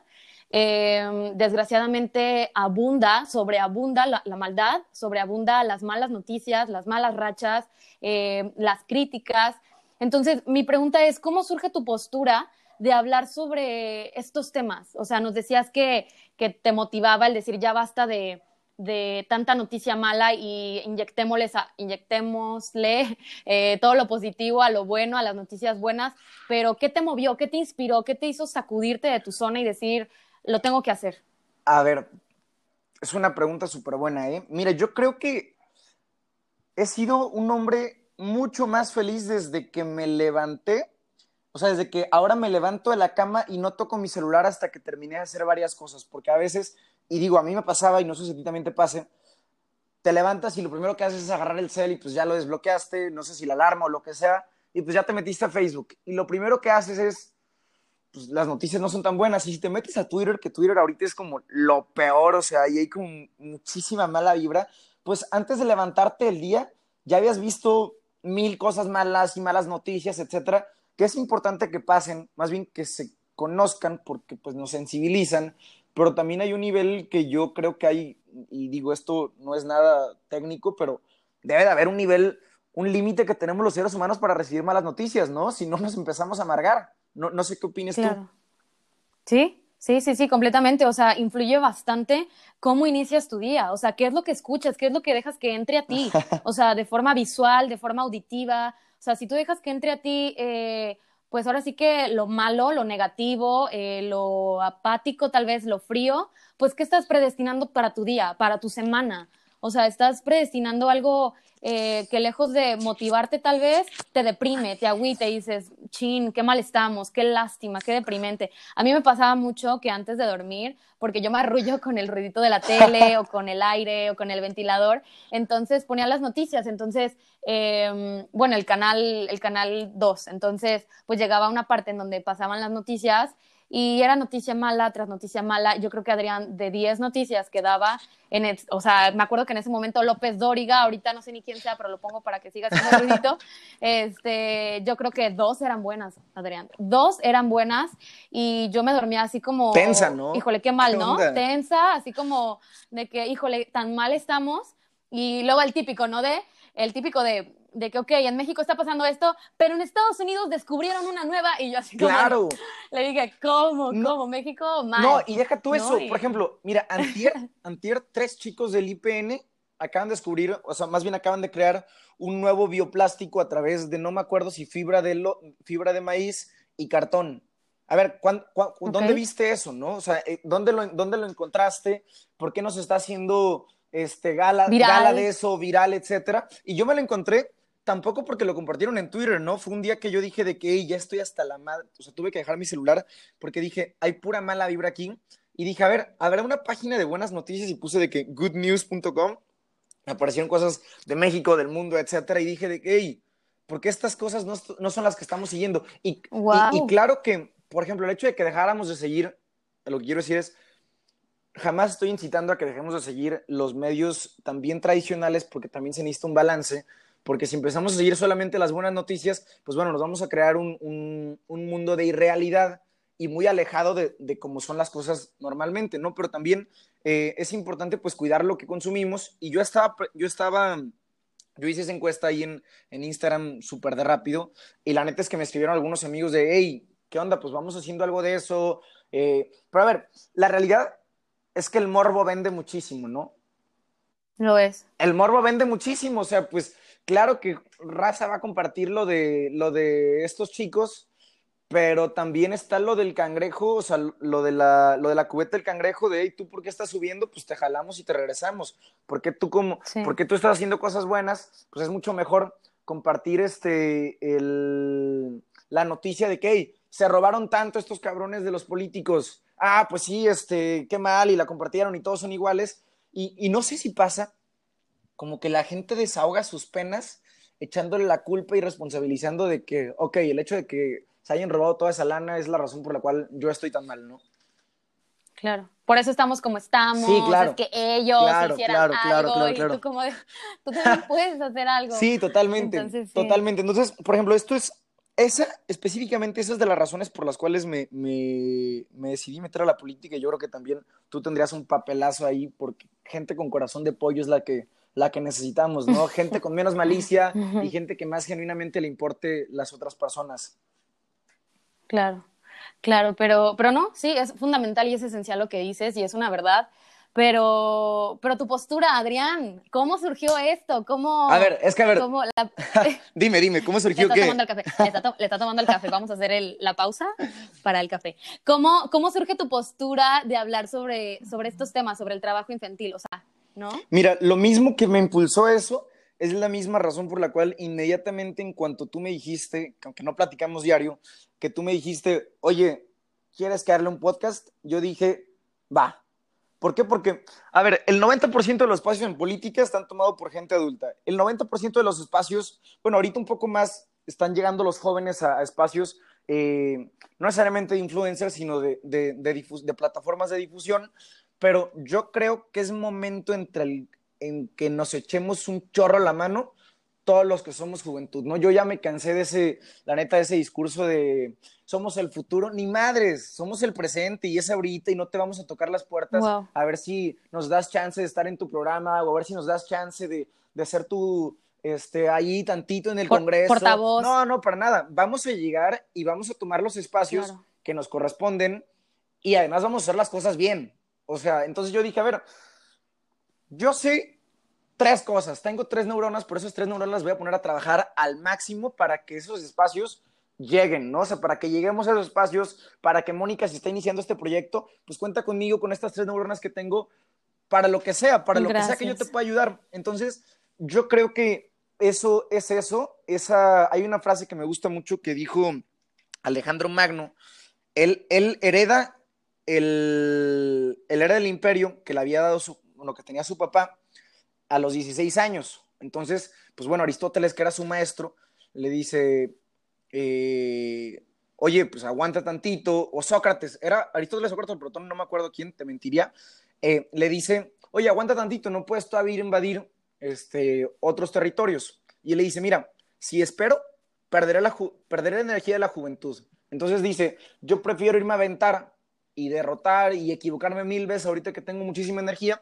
Em, desgraciadamente abunda, sobreabunda la, maldad, sobreabunda las malas noticias, las malas rachas, em, las críticas. Entonces, mi pregunta es, ¿cómo surge tu postura de hablar sobre estos temas? O sea, nos decías que, que te motivaba el decir, ya basta de, de tanta noticia mala y inyectémosle, inyectémosle eh, todo lo positivo a lo bueno, a las noticias buenas, pero ¿qué te movió? ¿Qué te inspiró? ¿Qué te hizo sacudirte de tu zona y decir, lo tengo que hacer? A ver, es una pregunta súper buena, ¿eh? Mira, yo creo que he sido un hombre mucho más feliz desde que me levanté, o sea, desde que ahora me levanto de la cama y no toco mi celular hasta que terminé de hacer varias cosas, porque a veces y digo, a mí me pasaba, y no sé si a ti también te pase, te levantas y lo primero que haces es agarrar el cel y pues ya lo desbloqueaste, no sé si la alarma o lo que sea, y pues ya te metiste a Facebook. Y lo primero que haces es, pues las noticias no son tan buenas. Y si te metes a Twitter, que Twitter ahorita es como lo peor, o sea, y hay como muchísima mala vibra, pues antes de levantarte el día, ya habías visto mil cosas malas y malas noticias, etcétera, que es importante que pasen, más bien que se conozcan porque pues nos sensibilizan pero también hay un nivel que yo creo que hay, y digo esto no es nada técnico, pero debe de haber un nivel, un límite que tenemos los seres humanos para recibir malas noticias, ¿no? Si no nos empezamos a amargar. No, no sé qué opinas tú. Sí, Sí, sí, sí, completamente. O sea, influye bastante cómo inicias tu día. O sea, qué es lo que escuchas, qué es lo que dejas que entre a ti. [LAUGHS] O sea, de forma visual, de forma auditiva. O sea, si tú dejas que entre a ti eh, pues ahora sí que lo malo, lo negativo, eh, lo apático, tal vez lo frío, pues ¿qué estás predestinando para tu día, para tu semana? O sea, estás predestinando algo eh, que lejos de motivarte tal vez, te deprime, te agüita y dices, chin, qué mal estamos, qué lástima, qué deprimente. A mí me pasaba mucho que antes de dormir, porque yo me arrullo [LAUGHS] con el ruidito de la tele o con el aire o con el ventilador, entonces ponía las noticias, entonces, em, bueno, el canal, el canal 2, entonces pues llegaba una parte en donde pasaban las noticias y era noticia mala tras noticia mala. Yo creo que Adrián, de 10 noticias que daba, en el, o sea, me acuerdo que en ese momento López Dóriga, ahorita no sé ni quién sea, pero lo pongo para que siga siendo ruidito, [LAUGHS] este, yo creo que dos eran buenas, Adrián. Dos eran buenas y yo me dormía así como... Tensa, ¿no? Híjole, qué mal, ¿no? Tensa, así como de que, híjole, tan mal estamos. Y luego el típico, ¿no? De, el típico de, de que, ok, en México está pasando esto, pero en Estados Unidos descubrieron una nueva y yo así como... Claro. [LAUGHS] Le dije, ¿cómo? ¿Cómo? México, mal. No, y deja tú eso. Por ejemplo, mira, antier, [LAUGHS] antier, tres chicos del IPN acaban de descubrir, o sea, más bien acaban de crear un nuevo bioplástico a través de, no me acuerdo si fibra de, lo, fibra de maíz y cartón. a ver, ¿dónde viste eso, no? O sea, eh, ¿dónde lo, ¿dónde lo encontraste? ¿Por qué nos está haciendo este, gala, gala de eso, viral, etcétera? Y yo me lo encontré tampoco porque lo compartieron en Twitter, ¿no? Fue un día que yo dije de que ya estoy hasta la madre, o sea, tuve que dejar mi celular porque dije, hay pura mala vibra aquí. Y dije, a ver, habrá una página de buenas noticias y puse de que goodnews.com, aparecieron cosas de México, del mundo, etcétera, y dije de que, hey, ¿por qué estas cosas no, no son las que estamos siguiendo? Y, y, y claro que por ejemplo, el hecho de que dejáramos de seguir, lo que quiero decir es, jamás estoy incitando a que dejemos de seguir los medios también tradicionales porque también se necesita un balance, porque si empezamos a seguir solamente las buenas noticias, pues bueno, nos vamos a crear un, un, mundo de irrealidad y muy alejado de, de, cómo son las cosas normalmente, ¿no? Pero también eh, es importante pues cuidar lo que consumimos y yo estaba, yo estaba, yo hice esa encuesta ahí en, en Instagram súper de rápido y la neta es que me escribieron algunos amigos de, hey, ¿qué onda? Pues vamos haciendo algo de eso. Eh, pero a ver, la realidad es que el morbo vende muchísimo, ¿no? Lo es. El morbo vende muchísimo, o sea, pues claro que Raza va a compartir lo de, lo de estos chicos, pero también está lo del cangrejo, o sea, lo de la, lo de la cubeta del cangrejo, de, hey, ¿tú por qué estás subiendo? Pues te jalamos y te regresamos. Porque tú como, porque tú estás haciendo cosas buenas, pues es mucho mejor compartir este, el, la noticia de que, hey, se robaron tanto estos cabrones de los políticos. Ah, pues sí, este, qué mal, y la compartieron y todos son iguales. Y, no sé si pasa como que la gente desahoga sus penas echándole la culpa y responsabilizando de que, ok, el hecho de que se hayan robado toda esa lana es la razón por la cual yo estoy tan mal, ¿no? Claro. Por eso estamos como estamos. Sí, claro. Es que ellos hicieran algo y tú como tú también puedes hacer algo. Sí, totalmente. Totalmente. Entonces, por ejemplo, esto es esa, específicamente, esa es de las razones por las cuales me, me, decidí meter a la política yo creo que también tú tendrías un papelazo ahí porque gente con corazón de pollo es la que, la que necesitamos, ¿no? [LAUGHS] Gente con menos malicia y gente que más genuinamente le importe las otras personas. Claro, claro, pero, pero no, sí, es fundamental y es esencial lo que dices y es una verdad. Pero, pero tu postura, Adrián, ¿cómo surgió esto? ¿Cómo, a ver, es que a ver. [LAUGHS] dime, dime, ¿cómo surgió le está Tomando el café. Le, está tomando el café. Vamos a hacer el, la pausa para el café. ¿Cómo, ¿Cómo surge tu postura de hablar sobre, sobre estos temas, sobre el trabajo infantil? O sea, Mira, lo mismo que me impulsó eso es la misma razón por la cual inmediatamente en cuanto tú me dijiste, aunque no platicamos diario, que tú me dijiste, oye, ¿quieres que un podcast? Yo dije, va, ¿Por qué? Porque, a ver, el 90% de los espacios en política están tomados por gente adulta. El 90% de los espacios, bueno, ahorita un poco más están llegando los jóvenes a, espacios eh, no necesariamente de influencers, sino de, de, de, plataformas de difusión. Pero yo creo que es momento entre el, en que nos echemos un chorro a la mano todos los que somos juventud, ¿no? Yo ya me cansé de ese, la neta, de ese discurso de somos el futuro, ni madres, somos el presente y es ahorita y no te vamos a tocar las puertas a ver si nos das chance de estar en tu programa o a ver si nos das chance de, de ser tu, este, ahí tantito en el Congreso. Portavoz. No, no, para nada. Vamos a llegar y vamos a tomar los espacios que nos corresponden y además vamos a hacer las cosas bien. O sea, entonces yo dije, a ver, yo sé tres cosas. Tengo tres neuronas, por esas tres neuronas las voy a poner a trabajar al máximo para que esos espacios lleguen, ¿no? O sea, para que lleguemos a esos espacios, para que Mónica, si está iniciando este proyecto, pues cuenta conmigo, con estas tres neuronas que tengo, para lo que sea, para lo que sea que yo te pueda ayudar. Entonces, yo creo que eso es eso. Esa, hay una frase que me gusta mucho que dijo Alejandro Magno. Él, él hereda el, el era del imperio que le había dado su, bueno, que tenía su papá, a los 16 años. Entonces, pues bueno, Aristóteles, que era su maestro, le dice, eh, oye, pues aguanta tantito, o Sócrates, era Aristóteles, Sócrates o Platón, no me acuerdo quién, te mentiría, eh, le dice, oye, aguanta tantito, no puedes todavía invadir este, otros territorios. Y él le dice, mira, si espero, perderé la, perderé la energía de la juventud. Entonces dice, yo prefiero irme a aventar y derrotar y equivocarme mil veces ahorita que tengo muchísima energía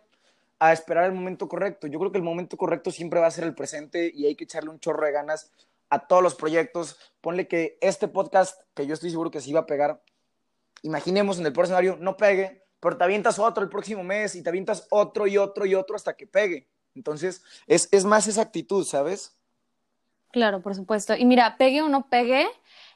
a esperar el momento correcto. Yo creo que el momento correcto siempre va a ser el presente y hay que echarle un chorro de ganas a todos los proyectos. Ponle que este podcast, que yo estoy seguro que sí va a pegar, imaginemos en el próximo escenario, no pegue, pero te avientas otro el próximo mes y te avientas otro y otro y otro hasta que pegue. Entonces, es, es más esa actitud, ¿sabes? Claro, por supuesto. Y mira, pegue o no pegue,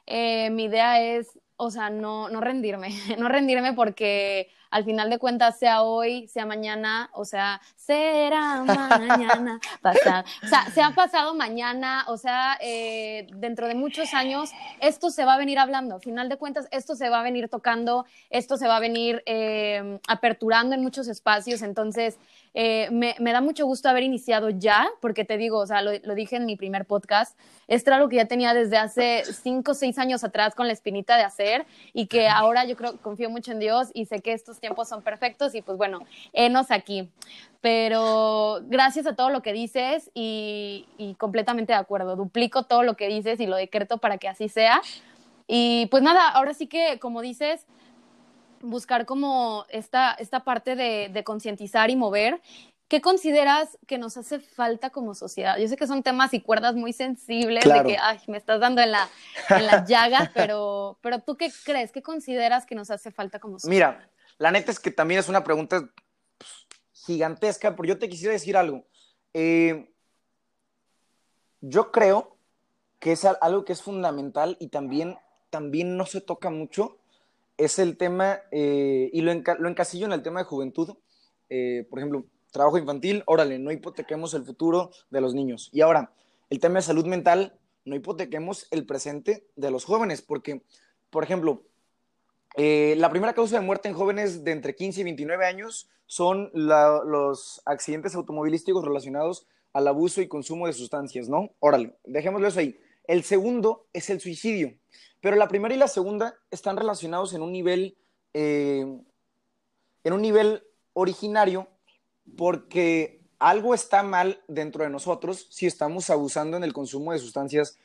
eh, mi idea es o sea, no, no rendirme, [LAUGHS] no rendirme porque al final de cuentas, sea hoy, sea mañana, o sea, será mañana, [LAUGHS] pasado, o sea, se ha pasado mañana, o sea, eh, dentro de muchos años, esto se va a venir hablando, al final de cuentas, esto se va a venir tocando, esto se va a venir eh, aperturando en muchos espacios, entonces, eh, me, da mucho gusto haber iniciado ya, porque te digo, o sea, lo, dije en mi primer podcast, esto era algo que ya tenía desde hace cinco o seis años atrás con la espinita de hacer y que ahora yo creo, confío mucho en Dios y sé que tiempos son perfectos y pues bueno, enos aquí. Pero gracias a todo lo que dices y, y completamente de acuerdo, duplico todo lo que dices y lo decreto para que así sea. Y pues nada, ahora sí que, como dices, buscar como esta, esta parte de, de concientizar y mover. ¿Qué consideras que nos hace falta como sociedad? Yo sé que son temas y cuerdas muy sensibles, de que, ay, me estás dando en la, en la [LAUGHS] llaga, pero, pero ¿tú qué crees? ¿Qué consideras que nos hace falta como sociedad? Mira, la neta es que también es una pregunta pues, gigantesca, pero yo te quisiera decir algo. Eh, yo creo que es algo que es fundamental y también, también no se toca mucho es el tema, eh, y lo, encasillo en el tema de juventud, eh, por ejemplo, trabajo infantil, órale, no hipotequemos el futuro de los niños. Y ahora, el tema de salud mental, no hipotequemos el presente de los jóvenes, porque, por ejemplo, eh, la primera causa de muerte en jóvenes de entre 15 y 29 años son los accidentes automovilísticos relacionados al abuso y consumo de sustancias, ¿no? Órale, dejémoslo eso ahí. El segundo es el suicidio. Pero la primera y la segunda están relacionados en un nivel, eh, en un nivel originario, porque algo está mal dentro de nosotros si estamos abusando en el consumo de sustancias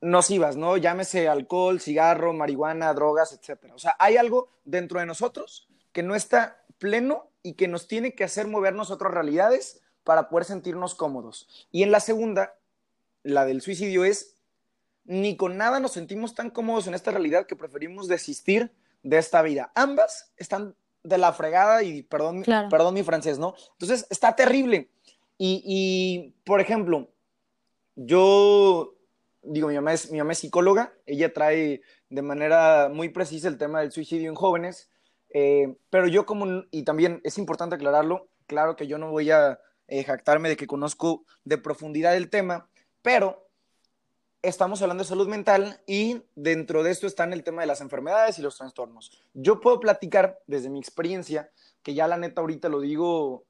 nocivas, ¿no? Llámese alcohol, cigarro, marihuana, drogas, etc. O sea, hay algo dentro de nosotros que no está pleno y que nos tiene que hacer movernos a otras realidades para poder sentirnos cómodos. Y en la segunda, la del suicidio es ni con nada nos sentimos tan cómodos en esta realidad que preferimos desistir de esta vida. Ambas están de la fregada y perdón, perdón mi francés, ¿no? Entonces está terrible. Y, por ejemplo, yo digo, mi mamá, es, mi mamá es psicóloga, ella trae de manera muy precisa el tema del suicidio en jóvenes, eh, pero yo como, y también es importante aclararlo, claro que yo no voy a eh, jactarme de que conozco de profundidad el tema, pero estamos hablando de salud mental y dentro de esto están el tema de las enfermedades y los trastornos. Yo puedo platicar desde mi experiencia, que ya la neta ahorita lo digo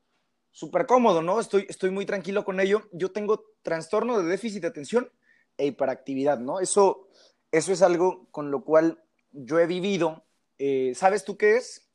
súper cómodo, ¿no? Estoy, estoy muy tranquilo con ello. Yo tengo trastorno de déficit de atención e hiperactividad, ¿no? Eso, eso es algo con lo cual yo he vivido. Eh, ¿Sabes tú qué es?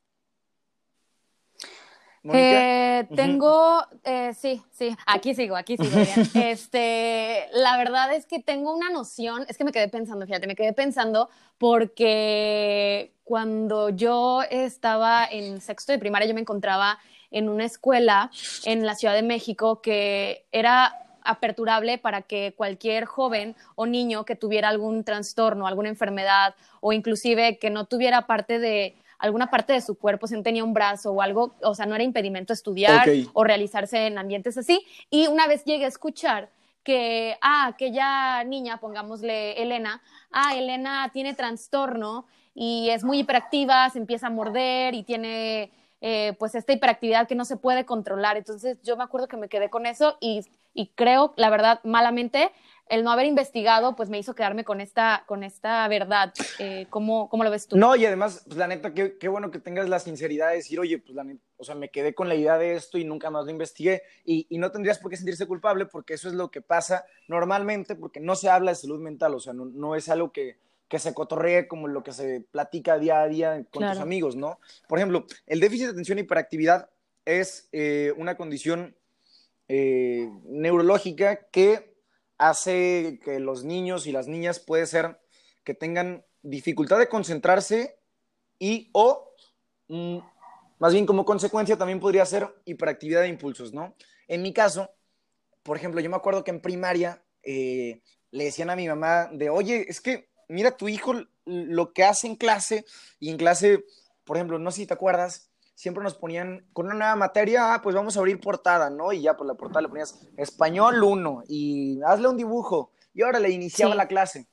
Eh, tengo, eh, sí, sí, aquí sigo, aquí sigo. [LAUGHS] este, la verdad es que tengo una noción, es que me quedé pensando, fíjate, me quedé pensando porque cuando yo estaba en sexto de primaria, yo me encontraba en una escuela en la Ciudad de México que era aperturable para que cualquier joven o niño que tuviera algún trastorno, alguna enfermedad o inclusive que no tuviera parte de alguna parte de su cuerpo, si no tenía un brazo o algo, o sea, no era impedimento estudiar o realizarse en ambientes así. Y una vez llegué a escuchar que, ah, aquella niña, pongámosle Elena, ah, Elena tiene trastorno y es muy hiperactiva, se empieza a morder y tiene eh, pues esta hiperactividad que no se puede controlar. Entonces yo me acuerdo que me quedé con eso y, y creo, la verdad, malamente, el no haber investigado, pues me hizo quedarme con esta, con esta verdad. Eh, ¿cómo, ¿cómo, lo ves tú? No, y además, pues la neta, qué, qué, bueno que tengas la sinceridad de decir, oye, pues la o sea, me quedé con la idea de esto y nunca más lo investigué. Y, y, no tendrías por qué sentirse culpable porque eso es lo que pasa normalmente, porque no se habla de salud mental, o sea, no, no es algo que, que se cotorree como lo que se platica día a día con tus amigos, ¿no? Por ejemplo, el déficit de atención y hiperactividad es eh, una condición eh, neurológica que hace que los niños y las niñas puede ser que tengan dificultad de concentrarse y o mm, más bien como consecuencia también podría ser hiperactividad de impulsos, ¿no? En mi caso, por ejemplo, yo me acuerdo que en primaria eh, le decían a mi mamá de, oye, es que mira tu hijo lo que hace en clase y en clase, por ejemplo, no sé si te acuerdas, siempre nos ponían con una nueva materia, ah, pues vamos a abrir portada, ¿no? Y ya por la portada le ponías español 1 y hazle un dibujo. Y ahora le iniciaba la clase.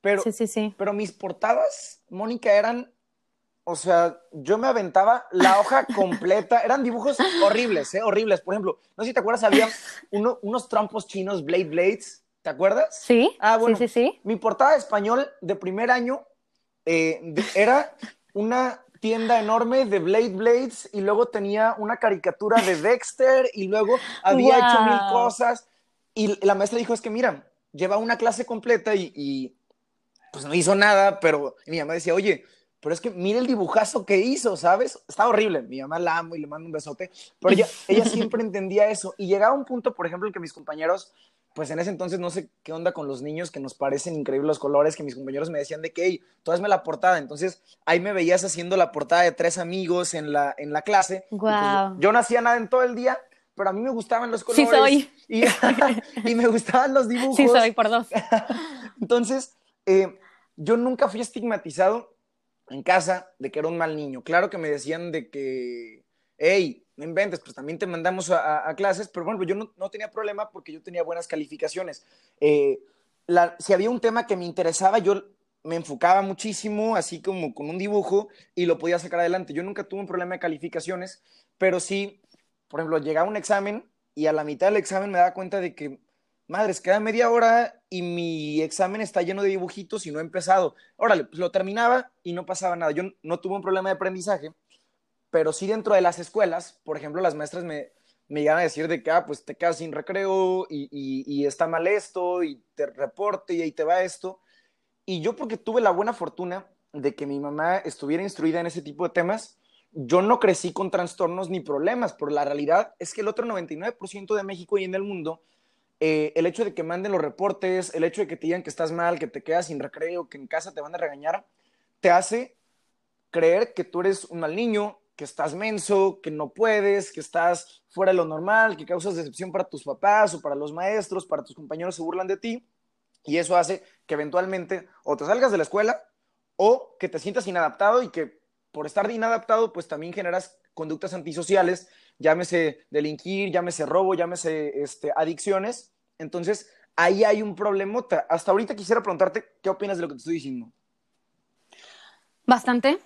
Pero, sí, sí, sí. pero mis portadas, Mónica, eran, o sea, yo me aventaba la hoja [LAUGHS] completa, eran dibujos horribles, ¿eh? Horribles. Por ejemplo, no sé si te acuerdas, había [LAUGHS] uno, unos trompos chinos, Blade Blades, ¿te acuerdas? Sí, Ah, bueno, sí, sí, sí. mi portada de español de primer año eh, de- era una tienda enorme de Blade Blades y luego tenía una caricatura de [LAUGHS] Dexter y luego había hecho mil cosas y la maestra dijo es que mira, lleva una clase completa y, y, pues no hizo nada, pero mi mamá decía, oye, pero es que mira el dibujazo que hizo, ¿sabes? Está horrible. Mi mamá la amo y le mando un besote, pero ella, ella siempre [LAUGHS] entendía eso. Y llegaba un punto, por ejemplo, en que mis compañeros, pues en ese entonces no sé qué onda con los niños, que nos parecen increíbles los colores, que mis compañeros me decían de que, hey, tú hazme la portada. Entonces ahí me veías haciendo la portada de tres amigos en la, en la clase. Y, pues, yo no hacía nada en todo el día, pero a mí me gustaban los Sí colores. soy. Y, [LAUGHS] y me gustaban los dibujos. Sí, soy por dos. [LAUGHS] Entonces, eh, yo nunca fui estigmatizado en casa de que era un mal niño. Claro que me decían de que, hey, no inventes, pues también te mandamos a, a- clases, pero bueno, yo no, no tenía problema porque yo tenía buenas calificaciones. Eh, la- si había un tema que me interesaba, yo me enfocaba muchísimo, así como con un dibujo, y lo podía sacar adelante. Yo nunca tuve un problema de calificaciones, pero sí, por ejemplo, llegaba un examen y a la mitad del examen me daba cuenta de que, madres, queda media hora y mi examen está lleno de dibujitos y no he empezado. Órale, pues lo terminaba y no pasaba nada. Yo no tuve un problema de aprendizaje, pero sí dentro de las escuelas, por ejemplo, las maestras me, me llegan a decir de que, ah, pues te quedas sin recreo y, está mal esto y te reporte y ahí te va esto. Y yo porque tuve la buena fortuna de que mi mamá estuviera instruida en ese tipo de temas, yo no crecí con trastornos ni problemas, pero la realidad es que el otro 99% de México y en el mundo, eh, el hecho de que manden los reportes, el hecho de que te digan que estás mal, que te quedas sin recreo, que en casa te van a regañar, te hace creer que tú eres un mal niño, que estás menso, que no puedes, que estás fuera de lo normal, que causas decepción para tus papás o para los maestros, para tus compañeros se burlan de ti. Y eso hace que eventualmente o te salgas de la escuela o que te sientas inadaptado y que por estar inadaptado, pues también generas conductas antisociales, llámese delinquir, llámese robo, llámese este, adicciones. Entonces, ahí hay un problemota. Hasta ahorita quisiera preguntarte qué opinas de lo que te estoy diciendo. Bastante,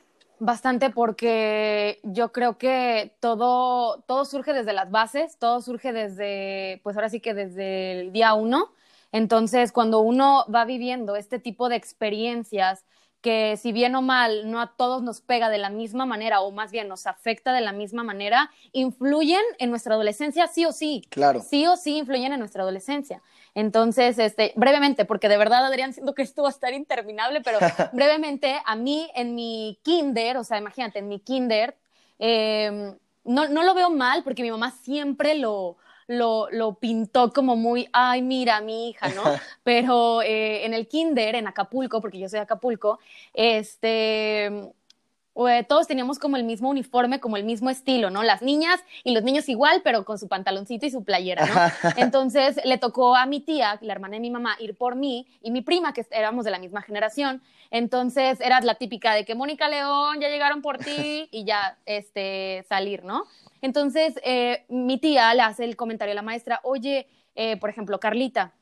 bastante porque yo creo que todo, todo surge desde las bases, todo surge desde, pues ahora sí que desde el día uno. Entonces, cuando uno va viviendo este tipo de experiencias que si bien o mal no a todos nos pega de la misma manera o más bien nos afecta de la misma manera, influyen en nuestra adolescencia sí o sí. Claro. Sí o sí influyen en nuestra adolescencia. Entonces, este, brevemente, porque de verdad, Adrián, siento que esto va a estar interminable, pero [LAUGHS] brevemente, a mí en mi kinder, o sea, imagínate, en mi kinder, eh, no, no lo veo mal porque mi mamá siempre lo, lo, lo pintó como muy, ay, mira, mi hija, ¿no? [LAUGHS] Pero eh, en el kinder, en Acapulco, porque yo soy de Acapulco, este, eh, todos teníamos como el mismo uniforme, como el mismo estilo, ¿no? Las niñas y los niños igual, pero con su pantaloncito y su playera, ¿no? Entonces le tocó a mi tía, la hermana de mi mamá, ir por mí y mi prima, que éramos de la misma generación. Entonces era la típica de que Mónica León, ya llegaron por ti [LAUGHS] y ya este, salir, ¿no? Entonces eh, mi tía le hace el comentario a la maestra, oye, eh, por ejemplo, Carlita,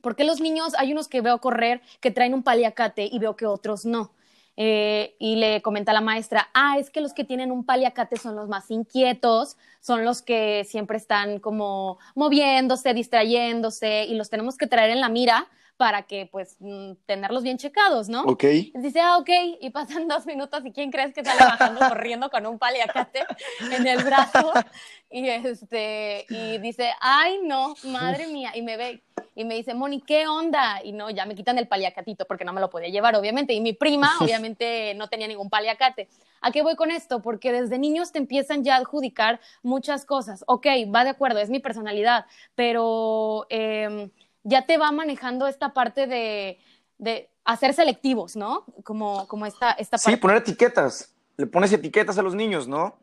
¿por qué los niños, hay unos que veo correr que traen un paliacate y veo que otros no? Eh, y le comenta a la maestra, ah, es que los que tienen un paliacate son los más inquietos, son los que siempre están como moviéndose, distrayéndose y los tenemos que traer en la mira para que pues mm, tenerlos bien checados, ¿no? Ok. Dice, ah, ok, y pasan [LAUGHS] dos minutos y ¿quién crees que sale bajando [LAUGHS] corriendo con un paliacate en el brazo? Y, este, y dice, ay, no, madre [LAUGHS] mía, y me ve y me dice, Moni, ¿qué onda? Y no, ya me quitan el paliacatito porque no me lo podía llevar, obviamente, y mi prima, [LAUGHS] obviamente, no tenía ningún paliacate. ¿A qué voy con esto? Porque desde niños te empiezan ya a adjudicar muchas cosas. Ok, va de acuerdo, es mi personalidad, pero... Eh, ya te va manejando esta parte de, de hacer selectivos, ¿no? Como, como esta, esta parte. Sí, poner etiquetas. Le pones etiquetas a los niños, ¿no?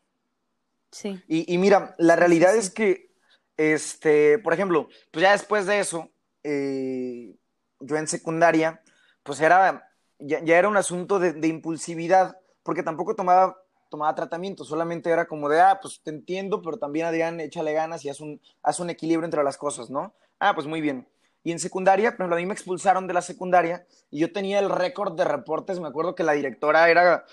Sí. Y, y mira, la realidad Sí, es que, este, por ejemplo, pues ya después de eso, eh, yo en secundaria, pues era, ya, era un asunto de, impulsividad, porque tampoco tomaba, tomaba tratamiento, solamente era como de, ah, pues te entiendo, pero también Adrián, échale ganas y haz un, haz un equilibrio entre las cosas, ¿no? Ah, pues muy bien. Y en secundaria, por a mí me expulsaron de la secundaria y yo tenía el récord de reportes. Me acuerdo que la directora era,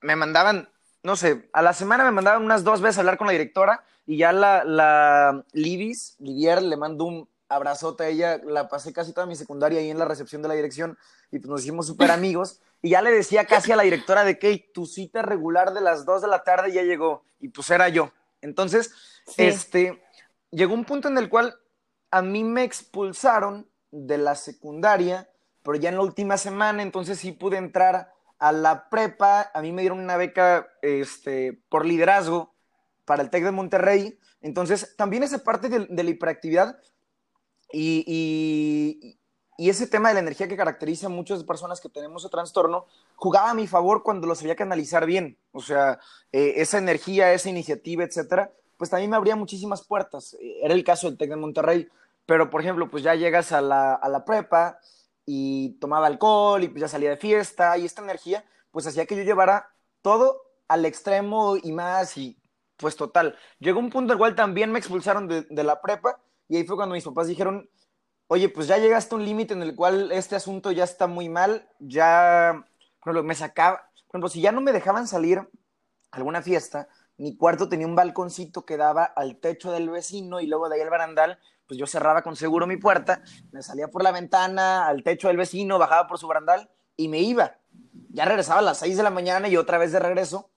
me mandaban, no sé, a la semana me mandaban unas dos veces a hablar con la directora y ya la, la Libis, Livier, le mandó un abrazote a ella. La pasé casi toda mi secundaria ahí en la recepción de la dirección y pues nos hicimos súper amigos. Y ya le decía casi a la directora de que tu cita regular de las dos de la tarde ya llegó y pues era yo. Entonces, este, llegó un punto en el cual a mí me expulsaron de la secundaria, pero ya en la última semana, entonces sí pude entrar a la prepa. A mí me dieron una beca este, por liderazgo para el TEC de Monterrey. Entonces, también esa parte de, la hiperactividad y, ese tema de la energía que caracteriza a muchas personas que tenemos ese trastorno, jugaba a mi favor cuando lo sabía canalizar bien. O sea, eh, esa energía, esa iniciativa, etcétera, pues también me abría muchísimas puertas. Era el caso del TEC de Monterrey. Pero, por ejemplo, pues ya llegas a la, a la prepa y tomaba alcohol y pues ya salía de fiesta y esta energía, pues hacía que yo llevara todo al extremo y más y pues total. Llegó un punto en cual también me expulsaron de, de la prepa y ahí fue cuando mis papás dijeron, oye, pues ya llegaste a un límite en el cual este asunto ya está muy mal, ya, por me sacaba, por ejemplo, si ya no me dejaban salir a alguna fiesta, mi cuarto tenía un balconcito que daba al techo del vecino y luego de ahí al barandal, pues yo cerraba con seguro mi puerta, me salía por la ventana al techo del vecino, bajaba por su barandal y me iba. Ya regresaba a las 6 de la mañana y otra vez de regreso.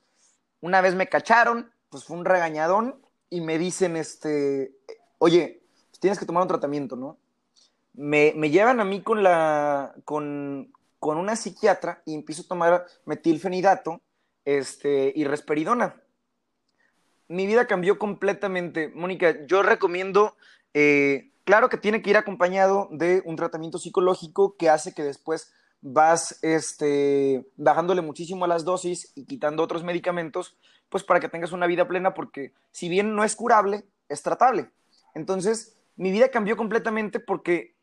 Una vez me cacharon, pues fue un regañadón y me dicen, este, oye, tienes que tomar un tratamiento, ¿no? Me, me llevan a mí con la, con, con una psiquiatra y empiezo a tomar metilfenidato este, y resperidona mi vida cambió completamente. Mónica, yo recomiendo, eh, claro que tiene que ir acompañado de un tratamiento psicológico que hace que después vas este, bajándole muchísimo a las dosis y quitando otros medicamentos, pues para que tengas una vida plena, porque si bien no es curable, es tratable. Entonces, mi vida cambió completamente porque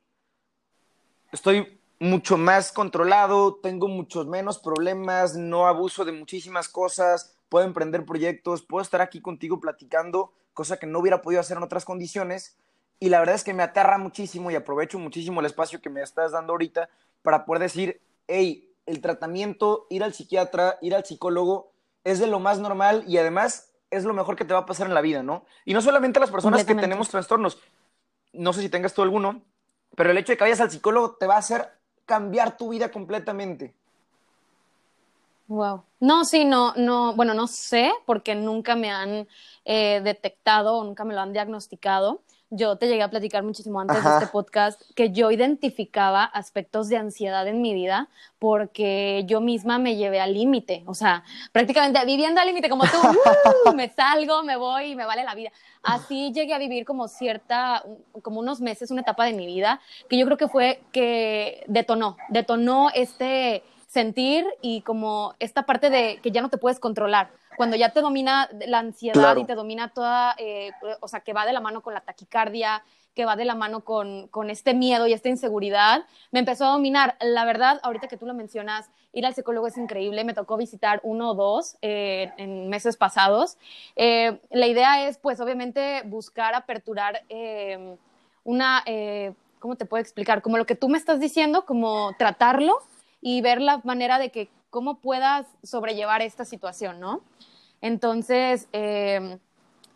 estoy mucho más controlado, tengo muchos menos problemas, no abuso de muchísimas cosas, puedo emprender proyectos, puedo estar aquí contigo platicando, cosa que no hubiera podido hacer en otras condiciones. Y la verdad es que me aterra muchísimo y aprovecho muchísimo el espacio que me estás dando ahorita para poder decir, hey, el tratamiento, ir al psiquiatra, ir al psicólogo, es de lo más normal y además es lo mejor que te va a pasar en la vida, ¿no? Y no solamente las personas que tenemos trastornos, no sé si tengas tú alguno, pero el hecho de que vayas al psicólogo te va a hacer cambiar tu vida completamente. Wow. No, sí, no, no, bueno, no sé porque nunca me han eh, detectado o nunca me lo han diagnosticado. Yo te llegué a platicar muchísimo antes de este podcast que yo identificaba aspectos de ansiedad en mi vida porque yo misma me llevé al límite, o sea, prácticamente viviendo al límite como tú, [LAUGHS] ¡uh! me salgo, me voy y me vale la vida. Así llegué a vivir como cierta, como unos meses, una etapa de mi vida que yo creo que fue que detonó, detonó este sentir y como esta parte de que ya no te puedes controlar. Cuando ya te domina la ansiedad y te domina toda, eh, o sea, que va de la mano con la taquicardia, que va de la mano con, con, este miedo y esta inseguridad, me empezó a dominar. La verdad, ahorita que tú lo mencionas, ir al psicólogo es increíble. Me tocó visitar uno o dos eh, en meses pasados. Eh, la idea es, pues, obviamente, buscar aperturar una, ¿cómo te puedo explicar? Como lo que tú me estás diciendo, como tratarlo y ver la manera de que cómo puedas sobrellevar esta situación, ¿no? Entonces, em,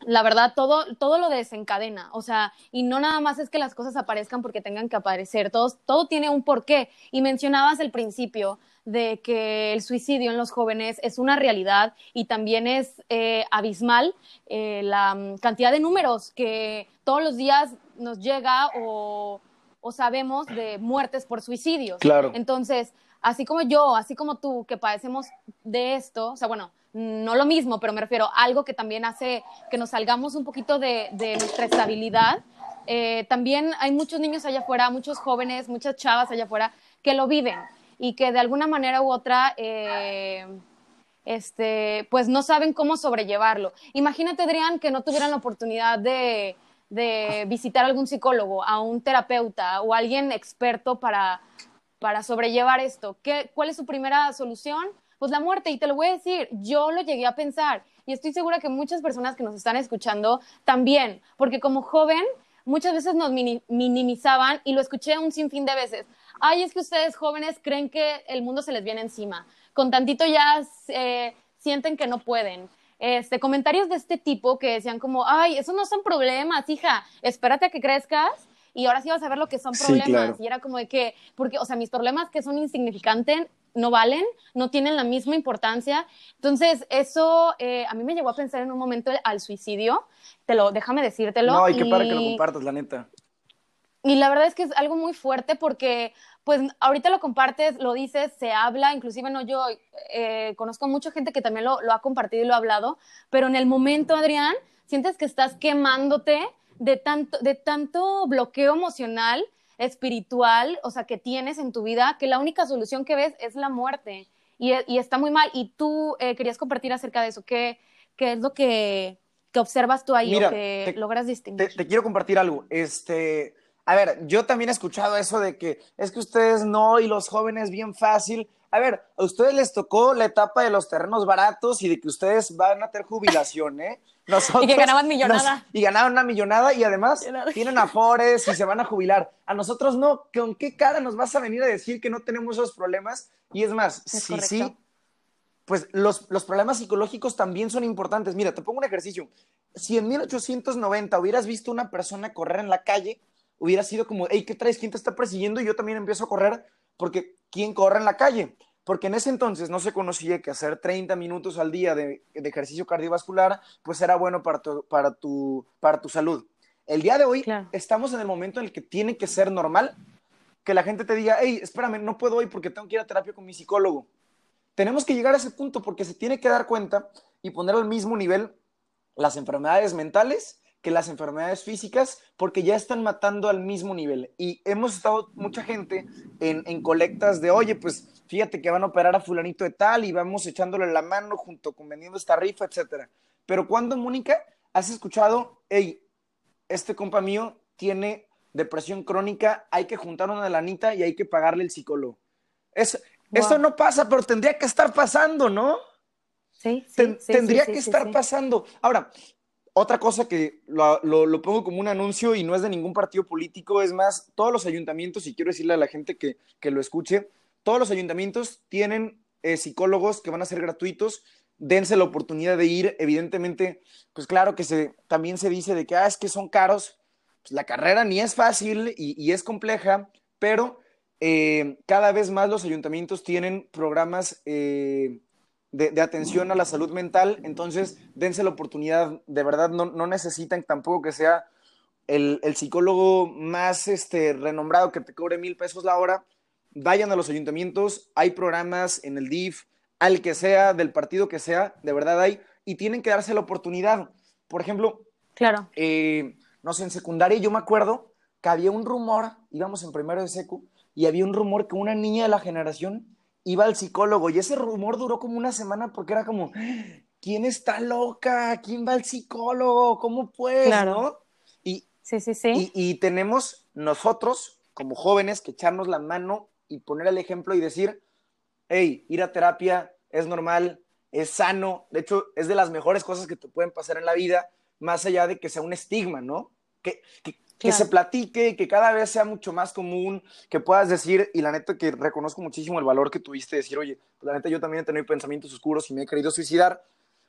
la verdad, todo, todo lo desencadena, o sea, y no nada más es que las cosas aparezcan porque tengan que aparecer, todo, todo tiene un porqué. Y mencionabas el principio de que el suicidio en los jóvenes es una realidad y también es eh, abismal eh, la mm, cantidad de números que todos los días nos llega o, o sabemos de muertes por suicidios. Claro. Entonces, así como yo, así como tú, que padecemos de esto, o sea, bueno, no lo mismo, pero me refiero a algo que también hace que nos salgamos un poquito de, nuestra estabilidad. Eh, también hay muchos niños allá afuera, muchos jóvenes, muchas chavas allá afuera que lo viven y que de alguna manera u otra, eh, este, pues no saben cómo sobrellevarlo. Imagínate, Adrián, que no tuvieran la oportunidad de, de visitar a algún psicólogo, a un terapeuta o alguien experto para para sobrellevar esto? ¿Qué, ¿Cuál es su primera solución? Pues la muerte. Y te lo voy a decir, yo lo llegué a pensar y estoy segura que muchas personas que nos están escuchando también, porque como joven, muchas veces nos minimizaban y lo escuché un sinfín de veces. Ay, es que ustedes jóvenes creen que el mundo se les viene encima. Con tantito ya eh, sienten que no pueden. Este, comentarios de este tipo que decían como, ay, esos no son problemas, hija, espérate a que crezcas y ahora sí vas a ver lo que son problemas. Y era como de que, porque, o sea, mis problemas que son insignificantes no valen, no tienen la misma importancia. Entonces, eso eh, a mí me llevó a pensar en un momento al suicidio. Te lo, déjame decírtelo. No, y qué padre que lo compartas, la neta. Y la verdad es que es algo muy fuerte porque, pues, ahorita lo compartes, lo dices, se habla, inclusive no yo, eh, conozco mucha gente que también lo, lo ha compartido y lo ha hablado, pero en el momento, Adrián, sientes que estás quemándote de tanto, de tanto bloqueo emocional, espiritual, o sea, que tienes en tu vida, que la única solución que ves es la muerte. Y, y está muy mal. Y tú eh, querías compartir acerca de eso. ¿Qué, qué es lo que, que, observas tú ahí o que logras distinguir? Te, te, quiero compartir algo. Este, a ver, yo también he escuchado eso de que es que ustedes no y los jóvenes bien fácil. A ver, a ustedes les tocó la etapa de los terrenos baratos y de que ustedes van a tener jubilación, ¿eh? Nosotros, y que ganaban millonada. y ganaban una millonada y además tienen afores y se van a jubilar. A nosotros no, ¿con qué cara nos vas a venir a decir que no tenemos esos problemas? Y es más, sí, sí, pues los, los problemas psicológicos también son importantes. Mira, te pongo un ejercicio. Si en 1890 hubieras visto una persona correr en la calle, hubiera sido como, hey, ¿qué traes? ¿Quién te está persiguiendo? Y yo también empiezo a correr porque ¿quién corre en la calle? Porque en ese entonces no se conocía que hacer 30 minutos al día de, ejercicio cardiovascular, pues era bueno para tu, para tu, para tu salud. El día de hoy estamos en el momento en el que tiene que ser normal que la gente te diga, hey, espérame, no puedo hoy porque tengo que ir a terapia con mi psicólogo. Tenemos que llegar a ese punto porque se tiene que dar cuenta y poner al mismo nivel las enfermedades mentales que las enfermedades físicas porque ya están matando al mismo nivel. Y hemos estado mucha gente en, colectas de, oye, pues fíjate que van a operar a fulanito de tal y vamos echándole la mano junto con vendiendo esta rifa, etcétera. Pero cuando, Mónica, has escuchado, hey, este compa mío tiene depresión crónica, hay que juntar una lanita y hay que pagarle el psicólogo. Eso, eso no pasa, pero tendría que estar pasando, ¿no? Sí, sí, tendría que estar pasando. Ahora, otra cosa que lo, lo, pongo como un anuncio y no es de ningún partido político, es más, todos los ayuntamientos, y quiero decirle a la gente que, que lo escuche, todos los ayuntamientos tienen eh, psicólogos que van a ser gratuitos, dense la oportunidad de ir, evidentemente, pues claro que se, también se dice de que, ah, es que son caros, pues la carrera ni es fácil y, es compleja, pero eh, cada vez más los ayuntamientos tienen programas eh, de, atención a la salud mental, entonces dense la oportunidad, de verdad no, necesitan tampoco que sea el, el, psicólogo más este, renombrado que te cobre mil pesos la hora, vayan a los ayuntamientos, hay programas en el DIF, al que sea, del partido que sea, de verdad hay, y tienen que darse la oportunidad. Por ejemplo, claro. Eh, no sé, en secundaria yo me acuerdo que había un rumor, íbamos en primero de secu, y había un rumor que una niña de la generación iba al psicólogo y ese rumor duró como una semana porque era como, ¿quién está loca? ¿Quién va al psicólogo? ¿Cómo pues? Claro. Y, sí, sí, sí. Y, tenemos nosotros, como jóvenes, que echarnos la mano y poner el ejemplo y decir, hey, ir a terapia es normal, es sano, de hecho, es de las mejores cosas que te pueden pasar en la vida, más allá de que sea un estigma, ¿no? Que, que, que se platique, que cada vez sea mucho más común, que puedas decir, y la neta que reconozco muchísimo el valor que tuviste de decir, oye, pues la neta yo también he tenido pensamientos oscuros y me he querido suicidar,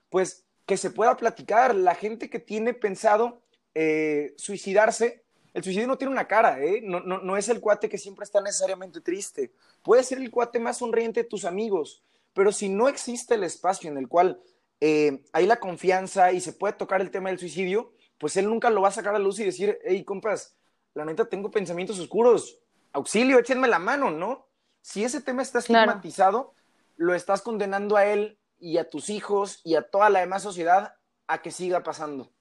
pues que se pueda platicar. La gente que tiene pensado eh, suicidarse, el suicidio no tiene una cara, ¿eh? no, no, no es el cuate que siempre está necesariamente triste, puede ser el cuate más sonriente de tus amigos, pero si no existe el espacio en el cual eh, hay la confianza y se puede tocar el tema del suicidio, pues él nunca lo va a sacar a luz y decir, hey, compas, la neta tengo pensamientos oscuros, auxilio, échenme la mano, ¿no? Si ese tema está estigmatizado, lo estás condenando a él y a tus hijos y a toda la demás sociedad a que siga pasando.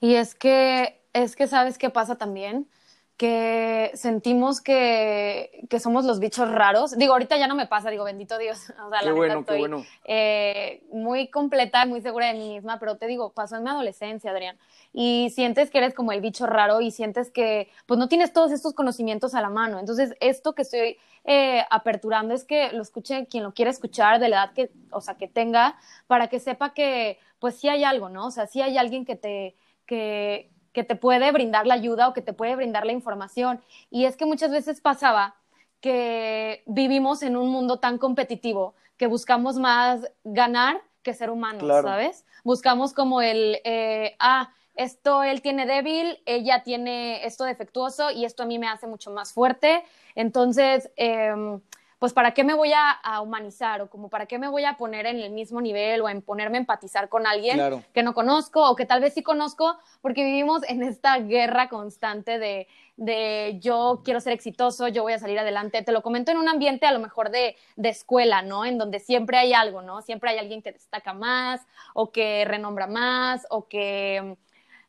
Y es que, es que sabes qué pasa también, que sentimos que, que, somos los bichos raros. Digo, ahorita ya no me pasa, digo, bendito Dios. [LAUGHS] O sea, qué la bueno, estoy, qué bueno. Eh, muy completa, muy segura de mí misma, pero te digo, pasó en mi adolescencia, Adrián. Y sientes que eres como el bicho raro y sientes que, pues, no tienes todos estos conocimientos a la mano. Entonces, esto que estoy eh, aperturando es que lo escuche quien lo quiera escuchar, de la edad que, o sea, que tenga, para que sepa que, pues, sí hay algo, ¿no? O sea, sí hay alguien que te, que, que te puede brindar la ayuda o que te puede brindar la información. Y es que muchas veces pasaba que vivimos en un mundo tan competitivo que buscamos más ganar que ser humanos, ¿sabes? Buscamos como el, eh, ah, esto él tiene débil, ella tiene esto defectuoso y esto a mí me hace mucho más fuerte. Entonces, eh, pues para qué me voy a, humanizar o como para qué me voy a poner en el mismo nivel o en ponerme a empatizar con alguien que no conozco o que tal vez sí conozco, porque vivimos en esta guerra constante de, de yo quiero ser exitoso, yo voy a salir adelante. Te lo comento en un ambiente a lo mejor de, de escuela, ¿no? En donde siempre hay algo, ¿no? Siempre hay alguien que destaca más o que renombra más o que,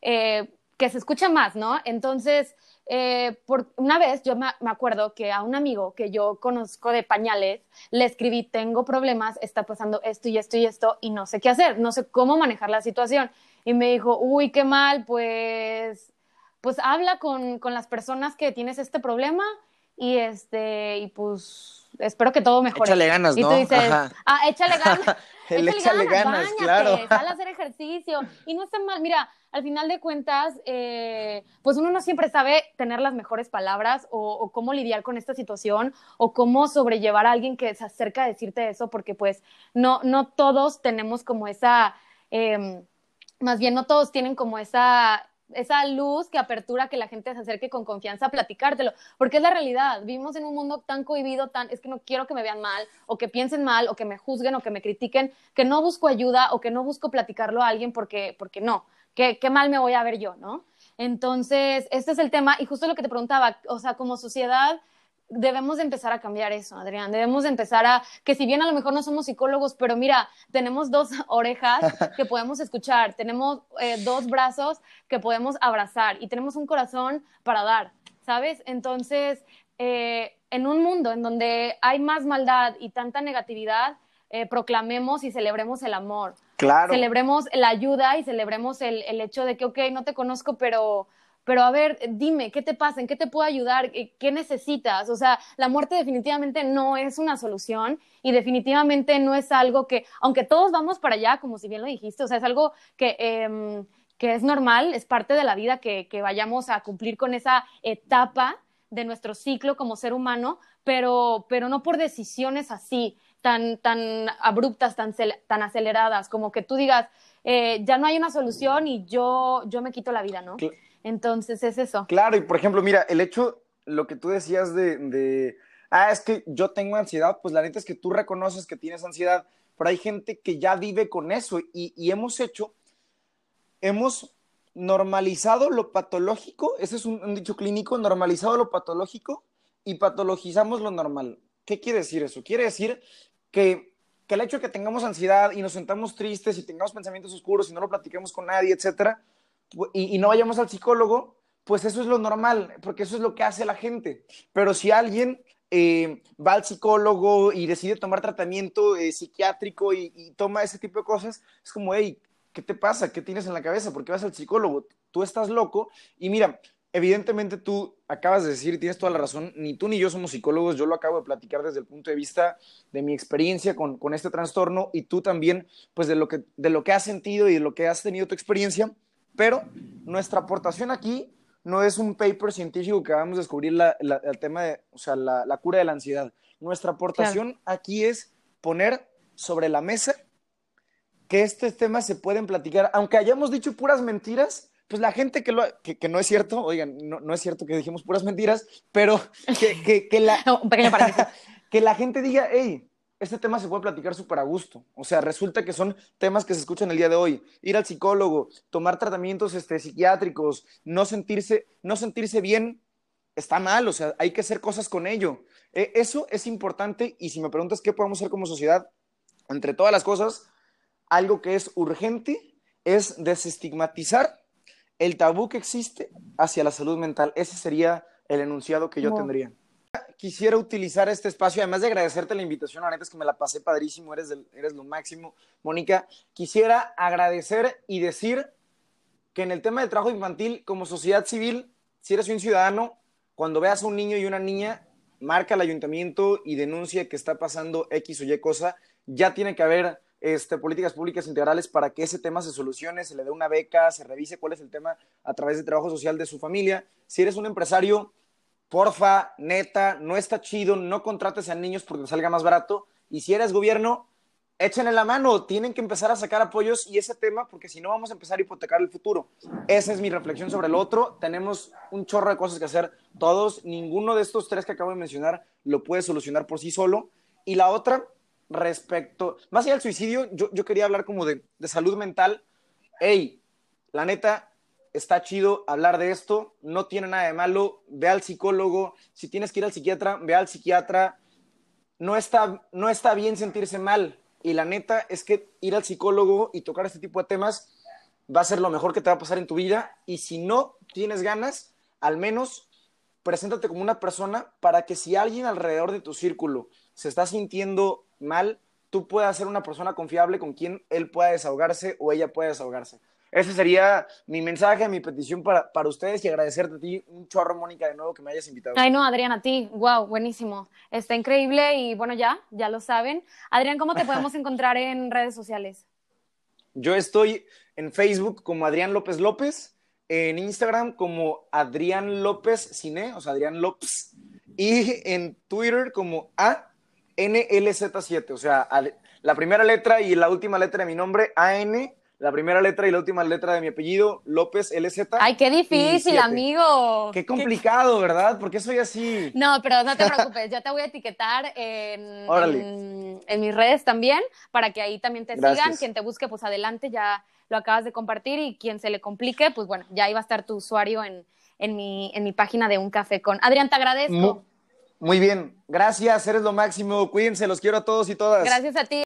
eh, que se escucha más, ¿no? Entonces, eh, por una vez yo me, acuerdo que a un amigo que yo conozco de pañales le escribí, tengo problemas, está pasando esto y esto y esto y no sé qué hacer, no sé cómo manejar la situación. Y me dijo, uy, qué mal, pues, pues habla con, con las personas que tienes este problema y este, y pues espero que todo mejore. Échale ganas, y tú dices, ah, échale ganas. [LAUGHS] échale, échale ganas, claro. Sal a hacer ejercicio. Y no está mal, mira, al final de cuentas, eh, pues uno no siempre sabe tener las mejores palabras o, cómo lidiar con esta situación o cómo sobrellevar a alguien que se acerca a decirte eso, porque pues no, no todos tenemos como esa, em, más bien no todos tienen como esa esa luz que apertura que la gente se acerque con confianza a platicártelo, porque es la realidad. Vivimos en un mundo tan cohibido, tan es que no quiero que me vean mal o que piensen mal o que me juzguen o que me critiquen, que no busco ayuda o que no busco platicarlo a alguien porque porque no qué, mal me voy a ver yo, ¿no? Entonces, este es el tema y justo lo que te preguntaba, o sea, como sociedad debemos de empezar a cambiar eso, Adrián. Debemos de empezar a, que si bien a lo mejor no somos psicólogos, pero mira, tenemos dos [LAUGHS] orejas que podemos escuchar, tenemos eh, dos brazos que podemos abrazar y tenemos un corazón para dar, ¿sabes? Entonces, eh, en un mundo en donde hay más maldad y tanta negatividad, eh, proclamemos y celebremos el amor. Celebremos la ayuda y celebremos el, hecho de que, ok, no te conozco, pero, pero a ver, dime, ¿qué te pasa? ¿En qué te puedo ayudar? ¿Qué necesitas? O sea, la muerte definitivamente no es una solución y definitivamente no es algo que, aunque todos vamos para allá, como si bien lo dijiste, o sea, es algo que, em, que es normal, es parte de la vida que, que vayamos a cumplir con esa etapa de nuestro ciclo como ser humano, pero, pero no por decisiones así tan, tan abruptas, tan, tan aceleradas, como que tú digas, eh, ya no hay una solución y yo, yo me quito la vida, ¿no? Entonces es eso. Claro, y por ejemplo, mira, el hecho, lo que tú decías de, ah, es que yo tengo ansiedad, pues la neta es que tú reconoces que tienes ansiedad, pero hay gente que ya vive con eso y, y hemos hecho, hemos normalizado lo patológico, ese es un dicho clínico, normalizado lo patológico y patologizamos lo normal. ¿Qué quiere decir eso? Quiere decir que, el hecho de que tengamos ansiedad y nos sentamos tristes y tengamos pensamientos oscuros y no lo platiquemos con nadie, etcétera, y, no vayamos al psicólogo, pues eso es lo normal, porque eso es lo que hace la gente. Pero si alguien eh, va al psicólogo y decide tomar tratamiento eh, psiquiátrico y, y, toma ese tipo de cosas, es como, hey, ¿qué te pasa? ¿Qué tienes en la cabeza? ¿Por qué vas al psicólogo? Tú estás loco. Y mira, evidentemente tú acabas de decir, tienes toda la razón, ni tú ni yo somos psicólogos, yo lo acabo de platicar desde el punto de vista de mi experiencia con, este trastorno y tú también, pues de lo, que, de lo que has sentido y de lo que has tenido tu experiencia, pero nuestra aportación aquí no es un paper científico que vamos a descubrir el tema de, o sea, la, cura de la ansiedad. Nuestra aportación aquí es poner sobre la mesa que estos temas se pueden platicar, aunque hayamos dicho puras mentiras, pues la gente que, lo, que, no es cierto, oigan, no, no, es cierto que dijimos puras mentiras, pero que, que, la, [LAUGHS] [LAUGHS] que la gente diga, hey, este tema se puede platicar súper a gusto. O sea, resulta que son temas que se escuchan el día de hoy. Ir al psicólogo, tomar tratamientos este, psiquiátricos, no sentirse, no sentirse bien, está mal. O sea, hay que hacer cosas con ello. E, eso es importante y si me preguntas qué podemos hacer como sociedad, entre todas las cosas, algo que es urgente es desestigmatizar el tabú que existe hacia la salud mental. Ese sería el enunciado que yo tendría. Quisiera utilizar este espacio, además de agradecerte la invitación, la neta es que me la pasé padrísimo, eres, eres lo máximo, Mónica. Quisiera agradecer y decir que en el tema del trabajo infantil, como sociedad civil, si eres un ciudadano, cuando veas a un niño y una niña, marca al ayuntamiento y denuncia que está pasando X o Y cosa, ya tiene que haber este, políticas públicas integrales para que ese tema se solucione, se le dé una beca, se revise cuál es el tema a través de trabajo social de su familia. Si eres un empresario, porfa, neta, no está chido, no contrates a niños porque salga más barato. Y si eres gobierno, échenle la mano, tienen que empezar a sacar apoyos y ese tema, porque si no vamos a empezar a hipotecar el futuro. Esa es mi reflexión sobre el otro. Tenemos un chorro de cosas que hacer todos. Ninguno de estos tres que acabo de mencionar lo puede solucionar por sí solo. Y la otra, respecto, más allá del suicidio, yo, yo quería hablar como de, de salud mental. Hey, la neta, está chido hablar de esto, no tiene nada de malo, ve al psicólogo, si tienes que ir al psiquiatra, ve al psiquiatra, no está, no está bien sentirse mal, y la neta es que ir al psicólogo y tocar este tipo de temas va a ser lo mejor que te va a pasar en tu vida. Y si no tienes ganas, al menos preséntate como una persona para que si alguien alrededor de tu círculo se está sintiendo mal, tú puedas ser una persona confiable con quien él pueda desahogarse o ella pueda desahogarse. Ese sería mi mensaje, mi petición para, para ustedes y agradecerte a ti un chorro, Mónica, de nuevo que me hayas invitado. Ay, no, Adrián, a ti. Wow, buenísimo. Está increíble y bueno, ya, ya lo saben. Adrián, ¿cómo te podemos [LAUGHS] encontrar en redes sociales? Yo estoy en Facebook como Adrián López López, en Instagram como Adrián López Cine, o sea, Adrián López, y en Twitter como ANLZ7, o sea, la primera letra y la última letra de mi nombre, AN la primera letra y la última letra de mi apellido, López LZ. Ay, qué difícil, amigo. Qué complicado, ¿verdad? Porque soy así. No, pero no te preocupes, yo te voy a etiquetar en, en, mis redes también, para que ahí también te sigan. Quien te busque, pues adelante, ya lo acabas de compartir y quien se le complique, pues bueno, ya iba a estar tu usuario en, en, mi, en mi página de Un Café con. Adrián, te agradezco. muy bien, gracias, eres lo máximo. Cuídense, los quiero a todos y todas. Gracias a ti.